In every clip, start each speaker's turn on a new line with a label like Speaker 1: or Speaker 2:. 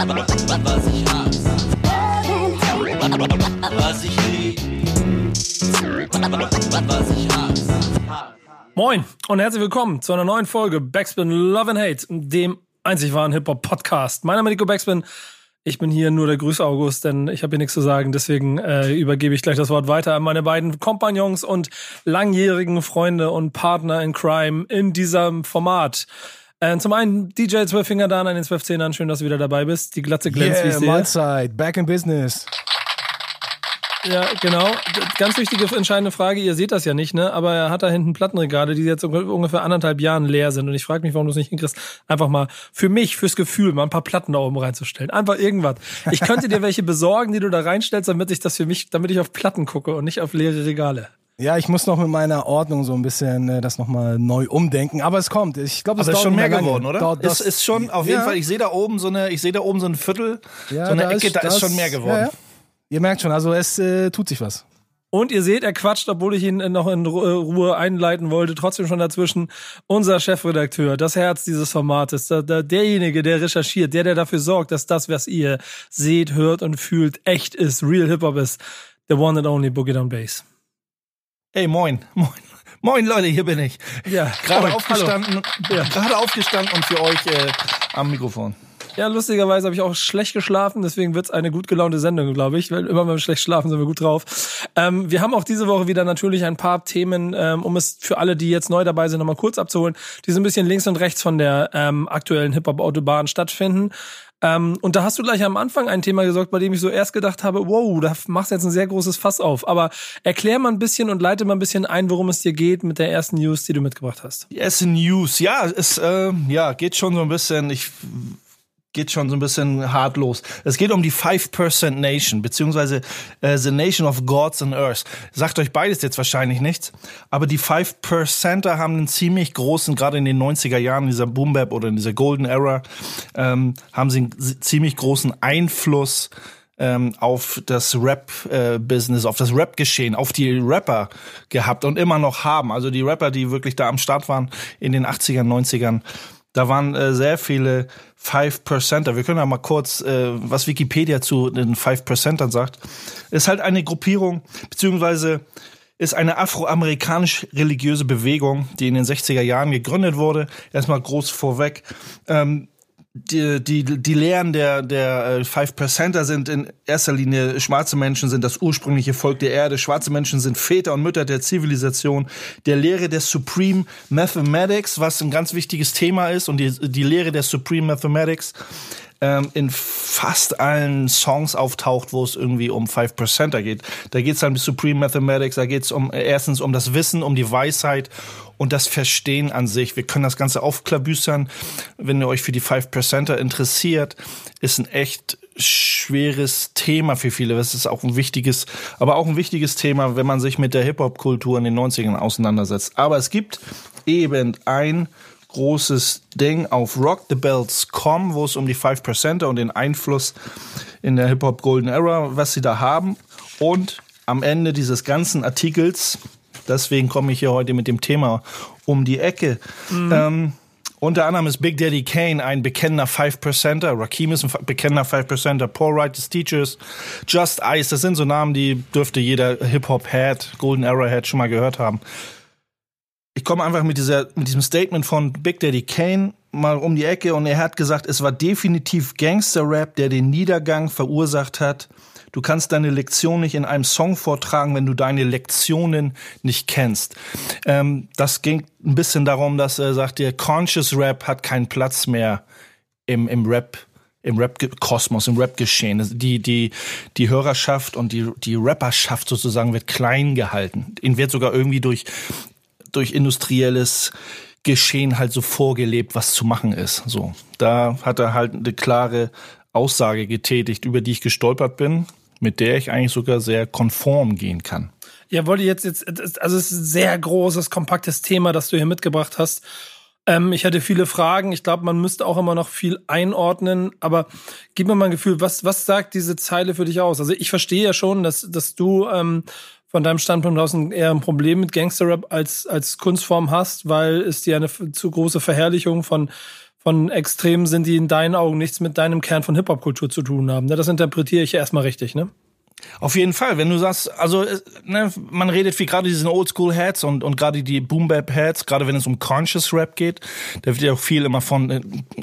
Speaker 1: Was ich hasse. Was ich lieb. Was ich hasse.
Speaker 2: Moin und herzlich willkommen zu einer neuen Folge Backspin Love and Hate, dem einzig wahren Hip-Hop-Podcast. Mein Name ist Nico Backspin. Ich bin hier nur der Grüße August, denn ich habe hier nichts zu sagen. Deswegen äh, übergebe ich gleich das Wort weiter an meine beiden Kompagnons und langjährigen Freunde und Partner in Crime in diesem Format. Äh, zum einen DJ Zwölffinger da an den 12 Schön, dass du wieder dabei bist. Die Glatze glänzt, wie ich
Speaker 3: Yeah,
Speaker 2: sehe.
Speaker 3: Back in business.
Speaker 2: Ja, genau. Ganz wichtige, entscheidende Frage. Ihr seht das ja nicht, ne? Aber er hat da hinten Plattenregale, die jetzt unge- ungefähr anderthalb Jahren leer sind. Und ich frage mich, warum du es nicht hinkriegst, einfach mal für mich, fürs Gefühl, mal ein paar Platten da oben reinzustellen. Einfach irgendwas. Ich könnte dir welche besorgen, die du da reinstellst, damit ich das für mich, damit ich auf Platten gucke und nicht auf leere Regale.
Speaker 3: Ja, ich muss noch mit meiner Ordnung so ein bisschen äh, das nochmal neu umdenken. Aber es kommt. Ich glaube, es
Speaker 4: ist schon mehr geworden, oder?
Speaker 3: Dauert
Speaker 4: Es
Speaker 3: das-
Speaker 4: ist schon auf jeden
Speaker 3: Ja.
Speaker 4: Fall. Ich sehe da oben so eine, ich sehe da oben so ein Viertel,
Speaker 3: Ja,
Speaker 4: so eine
Speaker 3: da
Speaker 4: Ecke, da
Speaker 3: das-
Speaker 4: ist schon mehr geworden.
Speaker 3: Ja, ja. Ihr merkt schon, also es äh, tut sich was.
Speaker 2: Und ihr seht, er quatscht, obwohl ich ihn noch in äh, Ruhe einleiten wollte, trotzdem schon dazwischen. Unser Chefredakteur, das Herz dieses Formates, der, der, derjenige, der recherchiert, der, der dafür sorgt, dass das, was ihr seht, hört und fühlt, echt ist, real Hip-Hop ist. The one and only Boogie Down Bass.
Speaker 4: Ey, moin, moin. Moin Leute, hier bin ich.
Speaker 2: Ja,
Speaker 4: Gerade aufgestanden,
Speaker 2: Ja.
Speaker 4: gerade aufgestanden und für euch äh, am Mikrofon.
Speaker 2: Ja, lustigerweise habe ich auch schlecht geschlafen, deswegen wird's eine gut gelaunte Sendung, glaube ich. Weil immer wenn wir schlecht schlafen, sind wir gut drauf. Ähm, wir haben auch diese Woche wieder natürlich ein paar Themen, ähm, um es für alle, die jetzt neu dabei sind, nochmal kurz abzuholen, die so ein bisschen links und rechts von der ähm, aktuellen Hip-Hop-Autobahn stattfinden. Ähm, und da hast du gleich am Anfang ein Thema gesorgt, bei dem ich so erst gedacht habe, wow, da machst du jetzt ein sehr großes Fass auf. Aber erklär mal ein bisschen und leite mal ein bisschen ein, worum es dir geht mit der ersten News, die du mitgebracht hast.
Speaker 4: Die Essen News, ja, es äh, ja, geht schon so ein bisschen, ich geht schon so ein bisschen hart los. Es geht um die 5% Nation, beziehungsweise äh, The Nation of Gods and Earth. Sagt euch beides jetzt wahrscheinlich nichts, aber die 5%er haben einen ziemlich großen, gerade in den 90er Jahren, in dieser Boom Bap oder in dieser Golden Era, ähm, haben sie einen ziemlich großen Einfluss ähm, auf das Rap-Business, auf das Rap-Geschehen, auf die Rapper gehabt und immer noch haben. Also die Rapper, die wirklich da am Start waren in den 80ern, 90ern, da waren äh, sehr viele 5%er. Wir können ja mal kurz, äh, was Wikipedia zu den 5%ern sagt. Ist halt eine Gruppierung, beziehungsweise ist eine afroamerikanisch-religiöse Bewegung, die in den 60er Jahren gegründet wurde. Erstmal groß vorweg. Ähm, die, die, die Lehren der, der äh, Five Percenter sind in erster Linie, schwarze Menschen sind das ursprüngliche Volk der Erde, schwarze Menschen sind Väter und Mütter der Zivilisation, der Lehre der Supreme Mathematics, was ein ganz wichtiges Thema ist, und die, die Lehre der Supreme Mathematics ähm, in fast allen Songs auftaucht, wo es irgendwie um Five Percenter geht. Da geht es dann um Supreme Mathematics, da geht es um äh, erstens um das Wissen, um die Weisheit und das Verstehen an sich. Wir können das Ganze aufklabüstern. Wenn ihr euch für die Five Percenter interessiert, ist ein echt schweres Thema für viele. Das ist auch ein wichtiges, aber auch ein wichtiges Thema, wenn man sich mit der Hip-Hop-Kultur in den 90ern auseinandersetzt. Aber es gibt eben ein großes Ding auf rockthebells.com, wo es um die 5%er und den Einfluss in der Hip-Hop Golden Era, was sie da haben. Und am Ende dieses ganzen Artikels, deswegen komme ich hier heute mit dem Thema um die Ecke. Ähm, unter anderem ist Big Daddy Kane ein bekennender 5%er, Rakim ist ein bekennender 5%er, Paul Wright des Teachers, Just Ice, das sind so Namen, die dürfte jeder Hip-Hop-Head, Golden Era-Head schon mal gehört haben ich komme einfach mit, dieser, mit diesem Statement von Big Daddy Kane mal um die Ecke und er hat gesagt, es war definitiv Gangster-Rap, der den Niedergang verursacht hat. Du kannst deine Lektion nicht in einem Song vortragen, wenn du deine Lektionen nicht kennst. Ähm, das ging ein bisschen darum, dass er sagt, der Conscious Rap hat keinen Platz mehr im, im Rap im Rap-Kosmos, im Rap-Geschehen. Das- Die, die, die Hörerschaft und die, die Rapperschaft sozusagen wird klein gehalten. Ihnen wird sogar irgendwie durch, durch industrielles Geschehen halt so vorgelebt, was zu machen ist. So. Da hat er halt eine klare Aussage getätigt, über die ich gestolpert bin, mit der ich eigentlich sogar sehr konform gehen kann.
Speaker 2: Ja, wollte jetzt jetzt, also es ist ein sehr großes, kompaktes Thema, das du hier mitgebracht hast. Ähm, ich hatte viele Fragen. Ich glaube, man müsste auch immer noch viel einordnen. Aber gib mir mal ein Gefühl, was, was sagt diese Zeile für dich aus? Also ich verstehe ja schon, dass, dass du ähm, von deinem Standpunkt aus eher ein Problem mit Gangsterrap als, als Kunstform hast, weil es dir eine zu große Verherrlichung von von Extremen sind, die in deinen Augen nichts mit deinem Kern von Hip-Hop-Kultur zu tun haben. Ne? Das interpretiere ich ja erstmal richtig, ne?
Speaker 4: Auf jeden Fall, wenn du sagst, also äh, ne, man redet wie gerade diesen Oldschool-Heads und, und gerade die Boom-Bap-Heads, gerade wenn es um Conscious Rap geht, da wird ja auch viel immer von äh,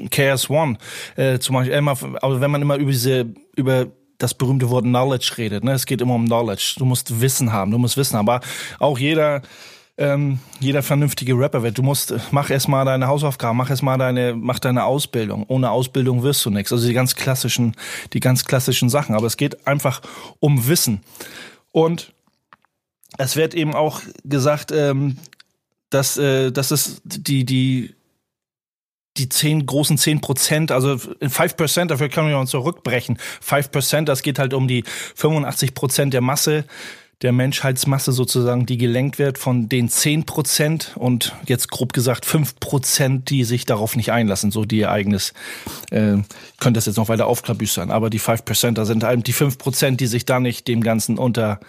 Speaker 4: KS-One äh, zum Beispiel immer, also wenn man immer über diese, über das berühmte Wort Knowledge redet, ne, es geht immer um Knowledge, du musst Wissen haben, du musst Wissen aber auch jeder ähm, jeder vernünftige Rapper wird. Du musst, mach erst mal deine Hausaufgaben, mach erst mal deine, mach deine Ausbildung. Ohne Ausbildung wirst du nichts. Also die ganz klassischen, die ganz klassischen Sachen. Aber es geht einfach um Wissen. Und es wird eben auch gesagt, ähm, dass, äh, dass es die, die, die zehn großen zehn Prozent, also five Prozent, dafür können wir uns zurückbrechen. Five Prozent, das geht halt um die 85 Prozent der Masse, der Menschheitsmasse sozusagen, die gelenkt wird von den 10 Prozent und jetzt grob gesagt 5 Prozent, die sich darauf nicht einlassen, so die ihr eigenes, äh, könnte das jetzt noch weiter aufklabüstern, aber die 5 Prozent, da sind halt die 5 Prozent, die sich da nicht dem Ganzen unter,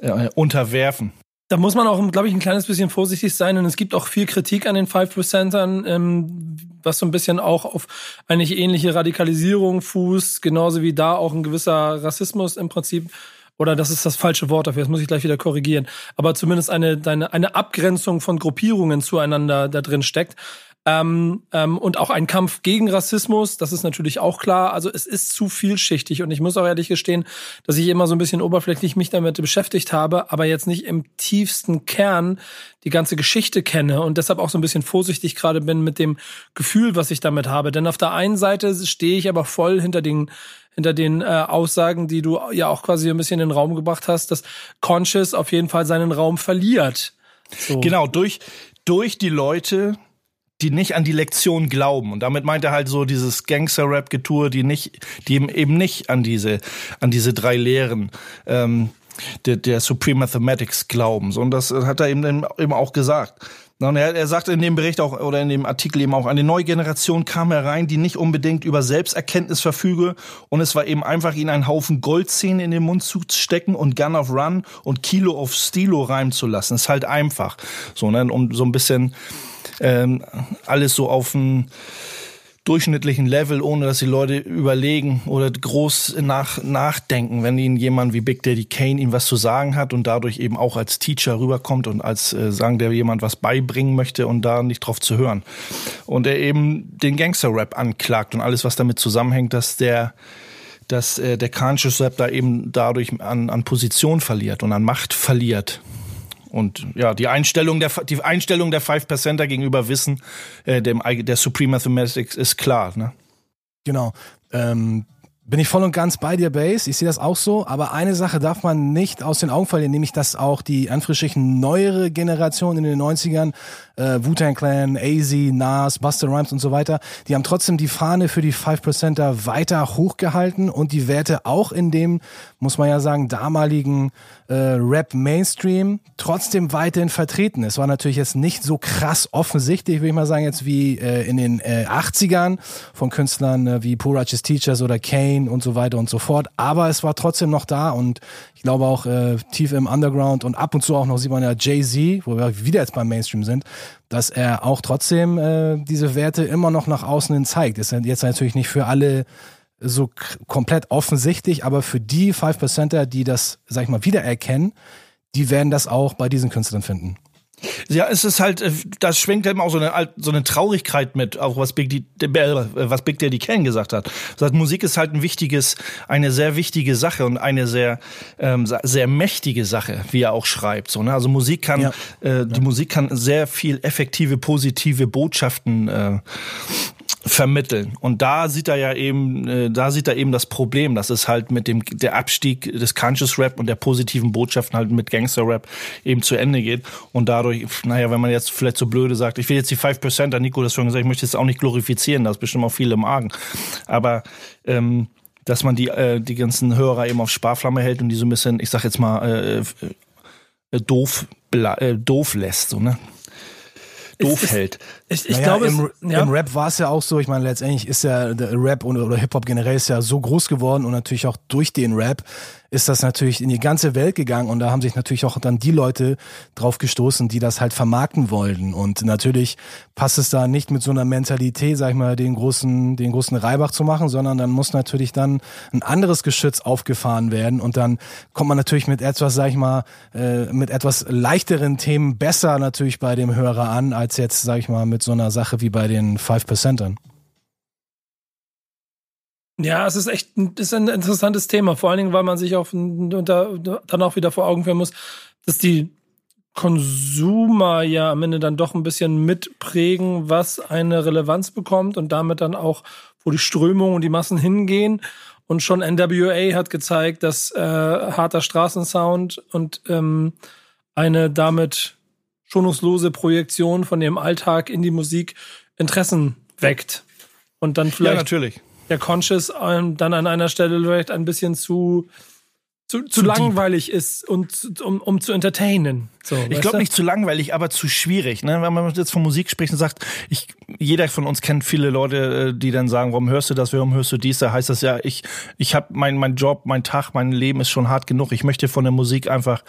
Speaker 4: äh, unterwerfen.
Speaker 2: Da muss man auch, glaube ich, ein kleines bisschen vorsichtig sein und es gibt auch viel Kritik an den 5%ern, ähm, was so ein bisschen auch auf eigentlich ähnliche Radikalisierung fußt, genauso wie da auch ein gewisser Rassismus im Prinzip oder das ist das falsche Wort dafür, das muss ich gleich wieder korrigieren, aber zumindest eine, eine, eine Abgrenzung von Gruppierungen zueinander da drin steckt. Ähm, ähm, und auch ein Kampf gegen Rassismus, das ist natürlich auch klar. Also es ist zu vielschichtig und ich muss auch ehrlich gestehen, dass ich immer so ein bisschen oberflächlich mich damit beschäftigt habe, aber jetzt nicht im tiefsten Kern die ganze Geschichte kenne und deshalb auch so ein bisschen vorsichtig gerade bin mit dem Gefühl, was ich damit habe. Denn auf der einen Seite stehe ich aber voll hinter den hinter den äh, Aussagen, die du ja auch quasi ein bisschen in den Raum gebracht hast, dass Conscious auf jeden Fall seinen Raum verliert.
Speaker 4: So. Genau, durch, durch die Leute, die nicht an die Lektion glauben. Und damit meint er halt so dieses Gangster-Rap-Getue, die nicht, die eben nicht an diese, an diese drei Lehren ähm, der, der Supreme Mathematics glauben. So, und das hat er eben, eben auch gesagt. Er, er sagt in dem Bericht auch oder in dem Artikel eben auch, eine neue Generation kam herein, die nicht unbedingt über Selbsterkenntnis verfüge und es war eben einfach, ihnen einen Haufen Goldzähne in den Mund zu stecken und Gun of Run und Kilo of Stilo reimen zu lassen. ist halt einfach. So, ne, um so ein bisschen ähm, alles so auf ein durchschnittlichen Level, ohne dass die Leute überlegen oder groß nach, nachdenken, wenn ihnen jemand wie Big Daddy Kane ihm was zu sagen hat und dadurch eben auch als Teacher rüberkommt und als äh, sagen, der jemand was beibringen möchte und da nicht drauf zu hören. Und er eben den Gangster-Rap anklagt und alles, was damit zusammenhängt, dass der dass äh, der Conscious Rap da eben dadurch an, an Position verliert und an Macht verliert. Und ja, die Einstellung der die Einstellung der Five Percenter gegenüber Wissen, äh, dem der Supreme Mathematics ist klar. Ne?
Speaker 3: Genau. Ähm, bin ich voll und ganz bei dir, Base. Ich sehe das auch so. Aber eine Sache darf man nicht aus den Augen verlieren, nämlich dass auch die Anführungsstrichen neuere Generation in den 90ern, äh, Wu-Tang Clan, AZ, Nas, Buster Rhymes und so weiter, die haben trotzdem die Fahne für die 5%er weiter hochgehalten und die Werte auch in dem, muss man ja sagen, damaligen äh, Rap-Mainstream trotzdem weiterhin vertreten. Es war natürlich jetzt nicht so krass offensichtlich, würde ich mal sagen, jetzt wie äh, in den äh, 80ern von Künstlern äh, wie Poor Righteous Teachers oder Kane und so weiter und so fort. Aber es war trotzdem noch da und ich glaube auch äh, tief im Underground und ab und zu auch noch sieht man ja Jay-Z, wo wir wieder jetzt beim Mainstream sind, dass er auch trotzdem äh, diese Werte immer noch nach außen hin zeigt. Ist jetzt natürlich nicht für alle so komplett offensichtlich, aber für die 5%er, die das, sag ich mal, wiedererkennen, die werden das auch bei diesen Künstlern finden.
Speaker 4: Ja, es ist halt, äh, das schwenkt eben auch so eine, so eine Traurigkeit mit, auch was Big, äh, was Big Daddy Kane gesagt hat. Das Musik ist halt ein wichtiges, eine sehr wichtige Sache und eine sehr, ähm, sehr mächtige Sache, wie er auch schreibt. So, ne? Also Musik kann, ja. äh, die ja. Musik kann sehr viel effektive, positive Botschaften äh, vermitteln. Und da sieht er ja eben, äh, da sieht er eben das Problem, dass es halt mit dem der Abstieg des Conscious Rap und der positiven Botschaften halt mit Gangster Rap eben zu Ende geht. Und dadurch, naja, wenn man jetzt vielleicht so blöde sagt, ich will jetzt die 5%, da Nico das schon gesagt, ich möchte jetzt auch nicht glorifizieren, da ist bestimmt auch viel im Argen. Aber ähm, dass man die, äh, die ganzen Hörer eben auf Sparflamme hält und die so ein bisschen, ich sag jetzt mal, äh, äh, doof, äh, doof lässt, so, ne? doof
Speaker 3: ist,
Speaker 4: hält.
Speaker 3: Ich, ich naja, glaube, im, ja. im Rap war es ja auch so. Ich meine, letztendlich ist ja der Rap oder, oder Hip Hop generell ist ja so groß geworden und natürlich auch durch den Rap ist das natürlich in die ganze Welt gegangen und da haben sich natürlich auch dann die Leute drauf gestoßen, die das halt vermarkten wollten. Und natürlich passt es da nicht mit so einer Mentalität, sag ich mal, den großen, den großen Reibach zu machen, sondern dann muss natürlich dann ein anderes Geschütz aufgefahren werden und dann kommt man natürlich mit etwas, sag ich mal, äh, mit etwas leichteren Themen besser natürlich bei dem Hörer an, als jetzt, sag ich mal, mit so einer Sache wie bei den Five Percentern.
Speaker 2: Ja, es ist echt ist ein interessantes Thema, vor allen Dingen, weil man sich auch unter, dann auch wieder vor Augen führen muss, dass die Konsumer ja am Ende dann doch ein bisschen mitprägen, was eine Relevanz bekommt und damit dann auch, wo die Strömungen und die Massen hingehen. Und schon NWA hat gezeigt, dass äh, harter Straßensound und ähm, eine damit schonungslose Projektion von dem Alltag in die Musik Interessen weckt. Und dann vielleicht
Speaker 4: ja, natürlich
Speaker 2: der Conscious ähm, dann an einer Stelle vielleicht ein bisschen zu zu, zu, zu langweilig ist und um, um zu entertainen. So,
Speaker 4: ich glaube nicht zu langweilig, aber zu schwierig. Ne? Wenn man jetzt von Musik spricht und sagt, ich, jeder von uns kennt viele Leute, äh, die dann sagen, warum hörst du das, warum hörst du dies? Da heißt das ja, ich, ich habe mein, mein Job, mein Tag, mein Leben ist schon hart genug. Ich möchte von der Musik einfach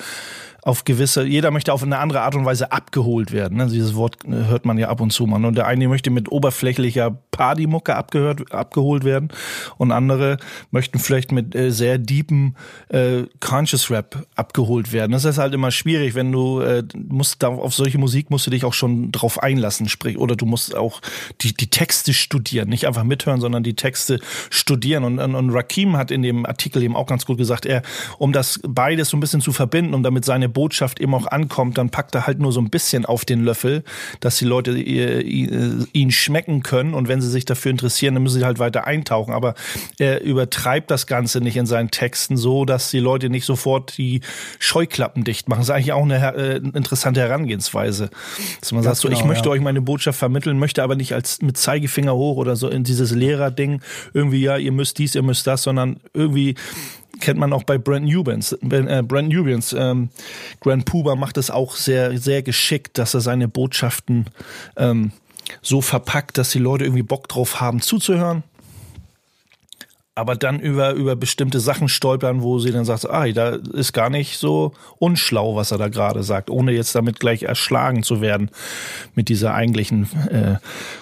Speaker 4: auf gewisse, jeder möchte auf eine andere Art und Weise abgeholt werden. Ne? Dieses Wort äh, hört man ja ab und zu mal. Und der eine möchte mit oberflächlicher Partymucke abgehört, abgeholt werden und andere möchten vielleicht mit äh, sehr deepen äh, Conscious Rap abgeholt werden. Das ist halt immer schwierig, wenn du äh, musst da auf solche Musik musst du dich auch schon drauf einlassen, sprich oder du musst auch die die Texte studieren, nicht einfach mithören, sondern die Texte studieren. Und, und, und Rakim hat in dem Artikel eben auch ganz gut gesagt, er um das beides so ein bisschen zu verbinden, um damit seine Botschaft eben auch ankommt, dann packt er halt nur so ein bisschen auf den Löffel, dass die Leute äh, ihn schmecken können und wenn sie sich dafür interessieren, dann müssen sie halt weiter eintauchen. Aber er übertreibt das Ganze nicht in seinen Texten so, dass die Leute nicht sofort die Scheuklappen dicht machen. Das ist eigentlich auch eine äh, interessante Herangehensweise. Dass man Ganz sagt, so, genau, ich möchte ja. euch meine Botschaft vermitteln, möchte aber nicht als mit Zeigefinger hoch oder so in dieses Lehrerding irgendwie, ja, ihr müsst dies, ihr müsst das, sondern irgendwie kennt man auch bei Brent Newbans. Äh, Brent Newbans, ähm, Grand Puba macht es auch sehr, sehr geschickt, dass er seine Botschaften ähm, so verpackt, dass die Leute irgendwie Bock drauf haben zuzuhören aber dann über, über bestimmte Sachen stolpern, wo sie dann sagt, ah, da ist gar nicht so unschlau, was er da gerade sagt, ohne jetzt damit gleich erschlagen zu werden mit dieser eigentlichen äh,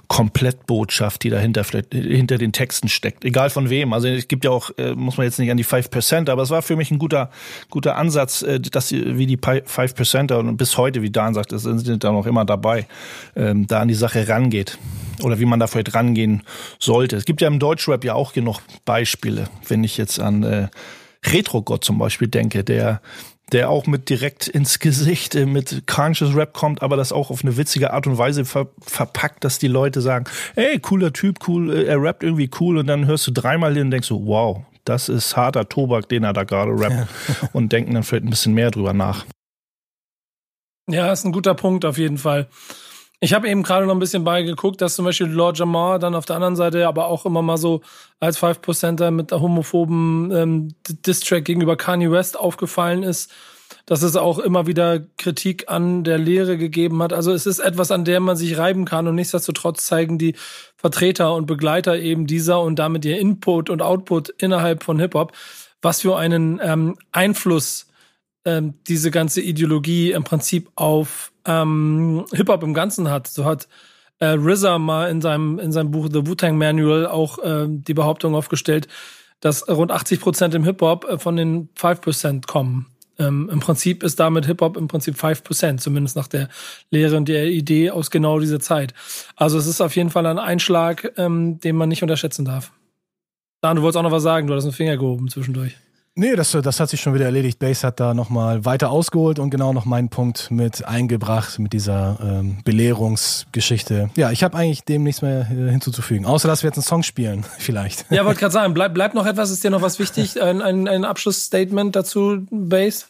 Speaker 4: Komplettbotschaft, die dahinter hinter den Texten steckt. Egal von wem. Also es gibt ja auch, äh, muss man jetzt nicht an die 5%, aber es war für mich ein guter, guter Ansatz, äh, dass wie die 5%er und bis heute, wie Dan sagt, sind da noch immer dabei, ähm, da an die Sache rangeht oder wie man da vielleicht rangehen sollte. Es gibt ja im Deutschrap ja auch genug Beispiele, wenn ich jetzt an äh, Retro-Gott zum Beispiel denke, der der auch mit direkt ins Gesicht äh, mit Conscious Rap kommt, aber das auch auf eine witzige Art und Weise ver verpackt, dass die Leute sagen, ey, cooler Typ, cool, äh, er rappt irgendwie cool und dann hörst du dreimal hin und denkst so, wow, das ist harter Tobak, den er da gerade rappt ja. und denken dann vielleicht ein bisschen mehr drüber nach.
Speaker 2: Ja, ist ein guter Punkt auf jeden Fall. Ich habe eben gerade noch ein bisschen beigeguckt, dass zum Beispiel Lord Jamar dann auf der anderen Seite aber auch immer mal so als 5%er mit der homophoben ähm, Distrack gegenüber Kanye West aufgefallen ist, dass es auch immer wieder Kritik an der Lehre gegeben hat. Also es ist etwas, an der man sich reiben kann und nichtsdestotrotz zeigen die Vertreter und Begleiter eben dieser und damit ihr Input und Output innerhalb von Hip-Hop, was für einen ähm, Einfluss ähm, diese ganze Ideologie im Prinzip auf ähm, Hip-Hop im Ganzen hat. So hat äh, RZA mal in seinem, in seinem Buch The Wu-Tang Manual auch äh, die Behauptung aufgestellt, dass rund 80 Prozent im Hip-Hop äh, von den 5% kommen. Ähm, Im Prinzip ist damit Hip-Hop im Prinzip 5%, zumindest nach der Lehre und der Idee aus genau dieser Zeit. Also es ist auf jeden Fall ein Einschlag, ähm, den man nicht unterschätzen darf. Dan, du wolltest auch noch was sagen, du hast einen Finger gehoben zwischendurch.
Speaker 3: Nee, das, das hat sich schon wieder erledigt. Base hat da nochmal weiter ausgeholt und genau noch meinen Punkt mit eingebracht, mit dieser ähm, Belehrungsgeschichte. Ja, ich habe eigentlich dem nichts mehr äh, hinzuzufügen, außer dass wir jetzt einen Song spielen, vielleicht.
Speaker 2: Ja, wollte gerade sagen, bleibt bleib noch etwas, ist dir noch was wichtig? Ein, ein, ein Abschlussstatement dazu, Base?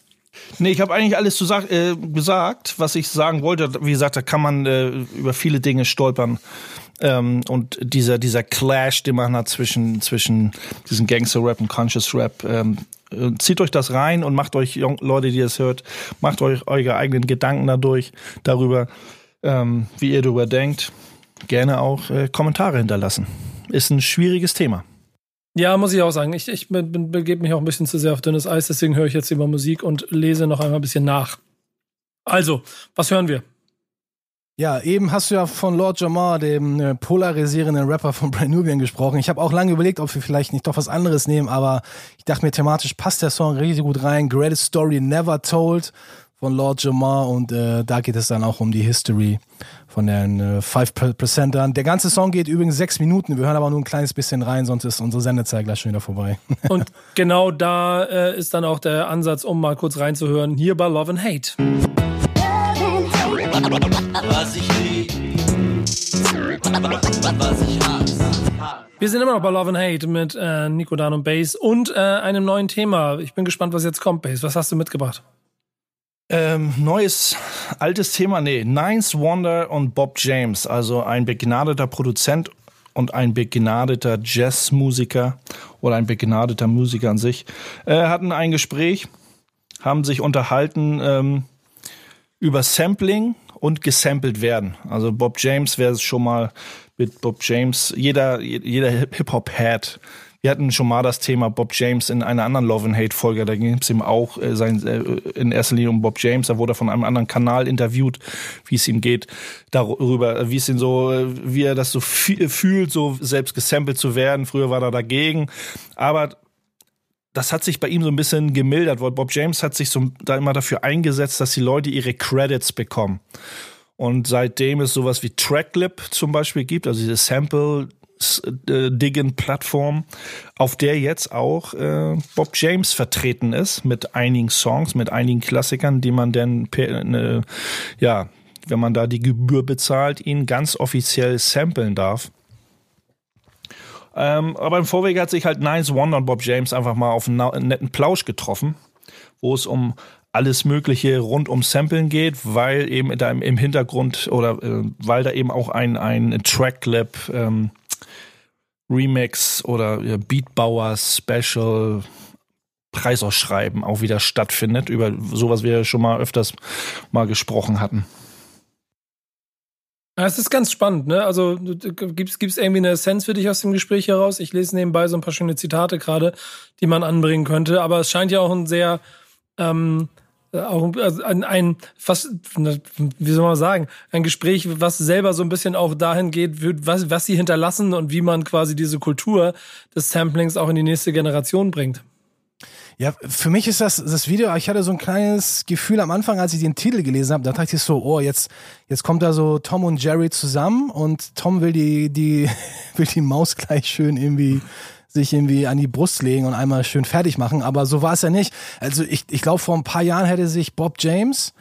Speaker 4: Nee, ich habe eigentlich alles zu äh, gesagt, was ich sagen wollte. Wie gesagt, da kann man äh, über viele Dinge stolpern. Ähm, und dieser, dieser Clash, den man hat zwischen, zwischen diesem Gangster-Rap und Conscious-Rap, ähm, äh, zieht euch das rein und macht euch, Leute, die das hört, macht euch eure eigenen Gedanken dadurch, darüber, ähm, wie ihr darüber denkt. Gerne auch äh, Kommentare hinterlassen. Ist ein schwieriges Thema.
Speaker 2: Ja, muss ich auch sagen. Ich, ich be- be- begebe mich auch ein bisschen zu sehr auf dünnes Eis, deswegen höre ich jetzt lieber Musik und lese noch einmal ein bisschen nach. Also, was hören wir?
Speaker 3: Ja, eben hast du ja von Lord Jamar, dem äh, polarisierenden Rapper von Brand Nubian, gesprochen. Ich habe auch lange überlegt, ob wir vielleicht nicht doch was anderes nehmen, aber ich dachte mir, thematisch passt der Song richtig gut rein. Greatest Story Never Told von Lord Jamar und äh, da geht es dann auch um die History von den äh, 5%ern. Der ganze Song geht übrigens sechs Minuten. Wir hören aber nur ein kleines bisschen rein, sonst ist unsere Sendezeit gleich schon wieder vorbei.
Speaker 2: Und genau da äh, ist dann auch der Ansatz, um mal kurz reinzuhören, hier bei Love and Hate.
Speaker 1: Was ich lieb. Was ich hasse.
Speaker 2: Wir sind immer noch bei Love and Hate mit äh, Nico Dan und Bass und äh, einem neuen Thema. Ich bin gespannt, was jetzt kommt, Bass. Was hast du mitgebracht?
Speaker 4: Ähm, neues, altes Thema, nee. Nines Wonder und Bob James, also ein begnadeter Produzent und ein begnadeter Jazzmusiker oder ein begnadeter Musiker an sich, äh, hatten ein Gespräch, haben sich unterhalten ähm, über Sampling und gesampelt werden. Also Bob James, wer es schon mal mit Bob James, jeder, jeder Hip-Hop-Head, wir hatten schon mal das Thema Bob James in einer anderen Love and Hate Folge. Da ging es ihm auch äh, sein, äh, in erster Linie um Bob James. Da wurde von einem anderen Kanal interviewt, wie es ihm geht, darüber, wie es ihn so, äh, wie er das so fü- fühlt, so selbst gesampelt zu werden. Früher war er dagegen, aber das hat sich bei ihm so ein bisschen gemildert, weil Bob James hat sich so da immer dafür eingesetzt, dass die Leute ihre Credits bekommen. Und seitdem es sowas wie Tracklip zum Beispiel gibt, also diese Sample äh, Diggin Plattform, auf der jetzt auch äh, Bob James vertreten ist mit einigen Songs, mit einigen Klassikern, die man dann per, ne, ja, wenn man da die Gebühr bezahlt, ihn ganz offiziell samplen darf. Ähm, aber im Vorweg hat sich halt Nice Wonder und Bob James einfach mal auf einen, netten Plausch getroffen, wo es um alles Mögliche rund um Samplen geht, weil eben da im, im Hintergrund oder äh, weil da eben auch ein, ein Tracklab ähm, Remix oder äh, Beatbauer Special Preisausschreiben auch wieder stattfindet, über sowas wir schon mal öfters mal gesprochen hatten.
Speaker 2: Ja, es ist ganz spannend, ne? Also gibt es irgendwie eine Essenz für dich aus dem Gespräch heraus? Ich lese nebenbei so ein paar schöne Zitate gerade, die man anbringen könnte, aber es scheint ja auch ein sehr ähm, auch also ein, ein fast, wie soll man sagen, ein Gespräch, was selber so ein bisschen auch dahin geht, was, was sie hinterlassen und wie man quasi diese Kultur des Samplings auch in die nächste Generation bringt.
Speaker 3: Ja, für mich ist das das Video, ich hatte so ein kleines Gefühl am Anfang, als ich den Titel gelesen habe, da dachte ich so, oh, jetzt jetzt kommt da so Tom und Jerry zusammen und Tom will die die will die Maus gleich schön irgendwie sich irgendwie an die Brust legen und einmal schön fertig machen, aber so war es ja nicht. Also ich ich glaube vor ein paar Jahren hätte sich Bob James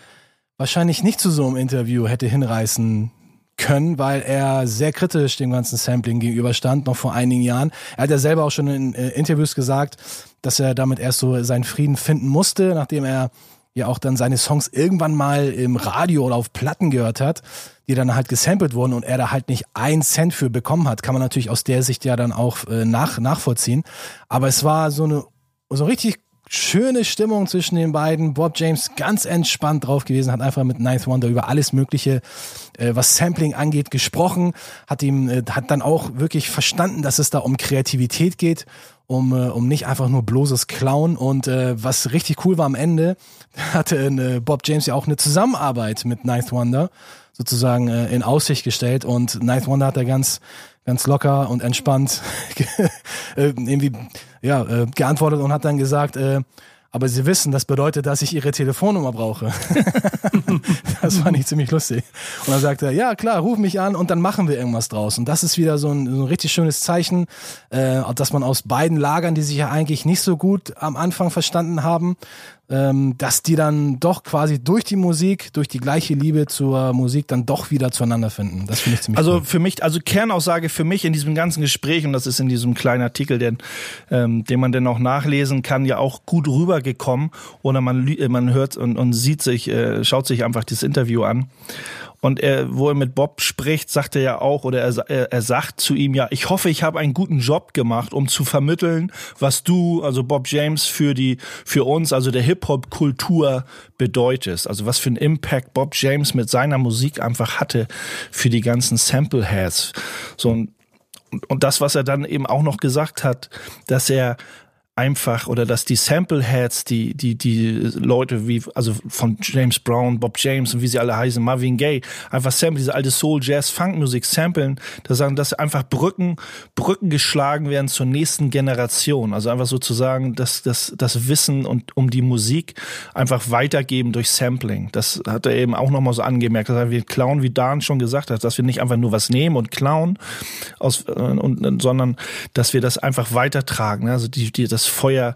Speaker 3: wahrscheinlich nicht zu so einem Interview hätte hinreißen können, weil er sehr kritisch dem ganzen Sampling gegenüberstand, noch vor einigen Jahren. Er hat ja selber auch schon in äh, Interviews gesagt, dass er damit erst so seinen Frieden finden musste, nachdem er ja auch dann seine Songs irgendwann mal im Radio oder auf Platten gehört hat, die dann halt gesampelt wurden und er da halt nicht einen Cent für bekommen hat, kann man natürlich aus der Sicht ja dann auch äh, nach, nachvollziehen. Aber es war so eine so richtig schöne Stimmung zwischen den beiden. Bob James ganz entspannt drauf gewesen, hat einfach mit Ninth Wonder über alles Mögliche, äh, was Sampling angeht, gesprochen, hat ihm, äh, hat dann auch wirklich verstanden, dass es da um Kreativität geht, um, äh, um nicht einfach nur bloßes Clown. Und äh, was richtig cool war am Ende, hatte äh, Bob James ja auch eine Zusammenarbeit mit Ninth Wonder sozusagen äh, in Aussicht gestellt und Ninth Wonder hat da ganz ganz locker und entspannt äh, irgendwie ja äh, geantwortet und hat dann gesagt, äh, aber sie wissen, das bedeutet, dass ich ihre Telefonnummer brauche. das fand ich ziemlich lustig. Und dann sagt er, ja klar, ruf mich an und dann machen wir irgendwas draus. Und das ist wieder so ein, so ein richtig schönes Zeichen, äh, dass man aus beiden Lagern, die sich ja eigentlich nicht so gut am Anfang verstanden haben, ähm, dass die dann doch quasi durch die Musik, durch die gleiche Liebe zur Musik dann doch wieder zueinander finden. Das finde ich ziemlich
Speaker 4: Also
Speaker 3: cool.
Speaker 4: für mich, also Kernaussage für mich in diesem ganzen Gespräch, und das ist in diesem kleinen Artikel, den, ähm, den man dann auch nachlesen kann, ja auch gut rübergekommen. Oder man, äh, man hört und, und sieht sich, äh, schaut sich einfach das Interview an. Und er, wo er mit Bob spricht, sagt er ja auch, oder er, er, sagt zu ihm ja, ich hoffe, ich habe einen guten Job gemacht, um zu vermitteln, was du, also Bob James, für die, für uns, also der Hip-Hop-Kultur bedeutest. Also was für einen Impact Bob James mit seiner Musik einfach hatte für die ganzen Sample-Heads. So und, und das, was er dann eben auch noch gesagt hat, dass er einfach oder dass die Sample Heads, die die die Leute wie also von James Brown, Bob James und wie sie alle heißen, Marvin Gaye, einfach sample diese alte Soul, Jazz, Funk Musik samplen, da sagen, dass einfach Brücken Brücken geschlagen werden zur nächsten Generation, also einfach sozusagen dass das das Wissen und um die Musik einfach weitergeben durch Sampling. Das hat er eben auch noch mal so angemerkt, dass wir klauen, wie Dan schon gesagt hat, dass wir nicht einfach nur was nehmen und klauen aus und sondern dass wir das einfach weitertragen, also die die das Feuer,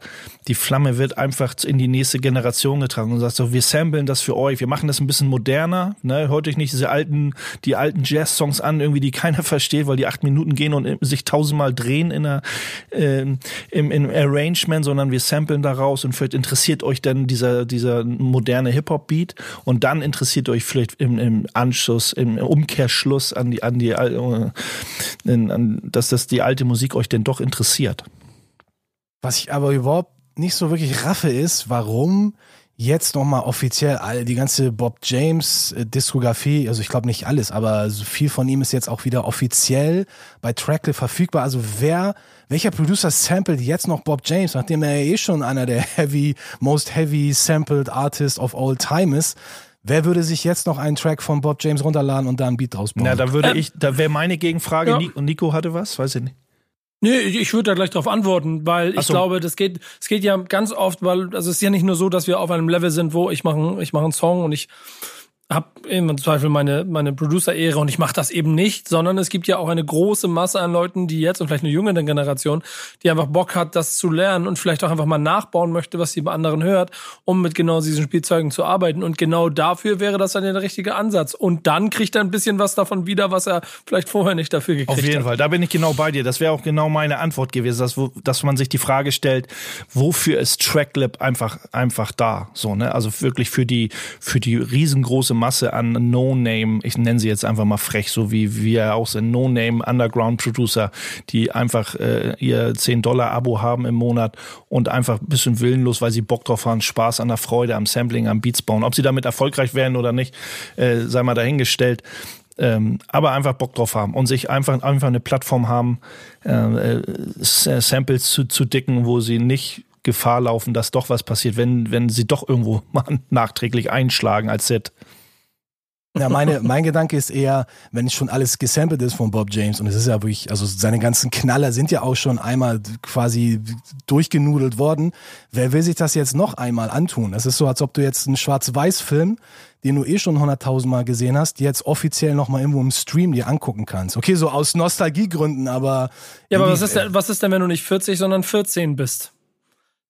Speaker 4: die Flamme wird einfach in die nächste Generation getragen und sagt so, wir samplen das für euch, wir machen das ein bisschen moderner, ne, hört euch nicht diese alten, die alten Jazz-Songs an, irgendwie, die keiner versteht, weil die acht Minuten gehen und sich tausendmal drehen in der, äh, im, im Arrangement, sondern wir samplen daraus und vielleicht interessiert euch dann dieser, dieser moderne Hip-Hop-Beat und dann interessiert euch vielleicht im, im Anschluss, im Umkehrschluss an die, an die, äh, an, dass das die alte Musik euch denn doch interessiert.
Speaker 3: Was ich aber überhaupt nicht so wirklich raffe ist, warum jetzt nochmal offiziell all die ganze Bob James äh, Diskografie, also ich glaube nicht alles, aber so viel von ihm ist jetzt auch wieder offiziell bei Trackle verfügbar. Also wer, welcher Producer samplet jetzt noch Bob James, nachdem er eh schon einer der heavy, most heavy sampled Artists of all time ist? Wer würde sich jetzt noch einen Track von Bob James runterladen und da einen Beat draus bauen?
Speaker 4: Na, da würde ich, da wäre meine Gegenfrage, ja. Nico hatte was? Weiß ich nicht.
Speaker 2: Nee, ich würde da gleich darauf antworten, weil ich so. glaube, das geht, es geht ja ganz oft, weil also es ist ja nicht nur so, dass wir auf einem Level sind, wo ich mache, ich mache einen Song und ich habe im Zweifel meine, meine Producer-Ehre und ich mache das eben nicht, sondern es gibt ja auch eine große Masse an Leuten, die jetzt und vielleicht eine jüngere Generation, die einfach Bock hat, das zu lernen und vielleicht auch einfach mal nachbauen möchte, was sie bei anderen hört, um mit genau diesen Spielzeugen zu arbeiten. Und genau dafür wäre das dann der richtige Ansatz. Und dann kriegt er ein bisschen was davon wieder, was er vielleicht vorher nicht dafür gekriegt hat.
Speaker 4: Auf jeden hat. Fall, da bin ich genau bei dir. Das wäre auch genau meine Antwort gewesen, dass, dass man sich die Frage stellt, wofür ist Tracklip einfach, einfach da? So, ne? Also wirklich für die, für die riesengroße Masse an No-Name, ich nenne sie jetzt einfach mal frech, so wie wir auch sind, No-Name Underground-Producer, die einfach äh, ihr 10-Dollar-Abo haben im Monat und einfach ein bisschen willenlos, weil sie Bock drauf haben, Spaß an der Freude, am Sampling, am Beats bauen. Ob sie damit erfolgreich werden oder nicht, äh, sei mal dahingestellt. Ähm, aber einfach Bock drauf haben und sich einfach, einfach eine Plattform haben, äh, äh Samples zu, zu dicken, wo sie nicht Gefahr laufen, dass doch was passiert, wenn, wenn sie doch irgendwo mal nachträglich einschlagen als Set.
Speaker 3: Ja, meine, mein Gedanke ist eher, wenn schon alles gesampelt ist von Bob James und es ist ja wirklich, also seine ganzen Knaller sind ja auch schon einmal quasi durchgenudelt worden. Wer will sich das jetzt noch einmal antun? Das ist so, als ob du jetzt einen Schwarz-Weiß-Film, den du eh schon hunderttausendmal gesehen hast, jetzt offiziell nochmal irgendwo im Stream dir angucken kannst. Okay, so aus Nostalgiegründen, aber.
Speaker 2: Ja, aber was ist, denn, was ist denn, wenn du nicht 40, sondern 14 bist?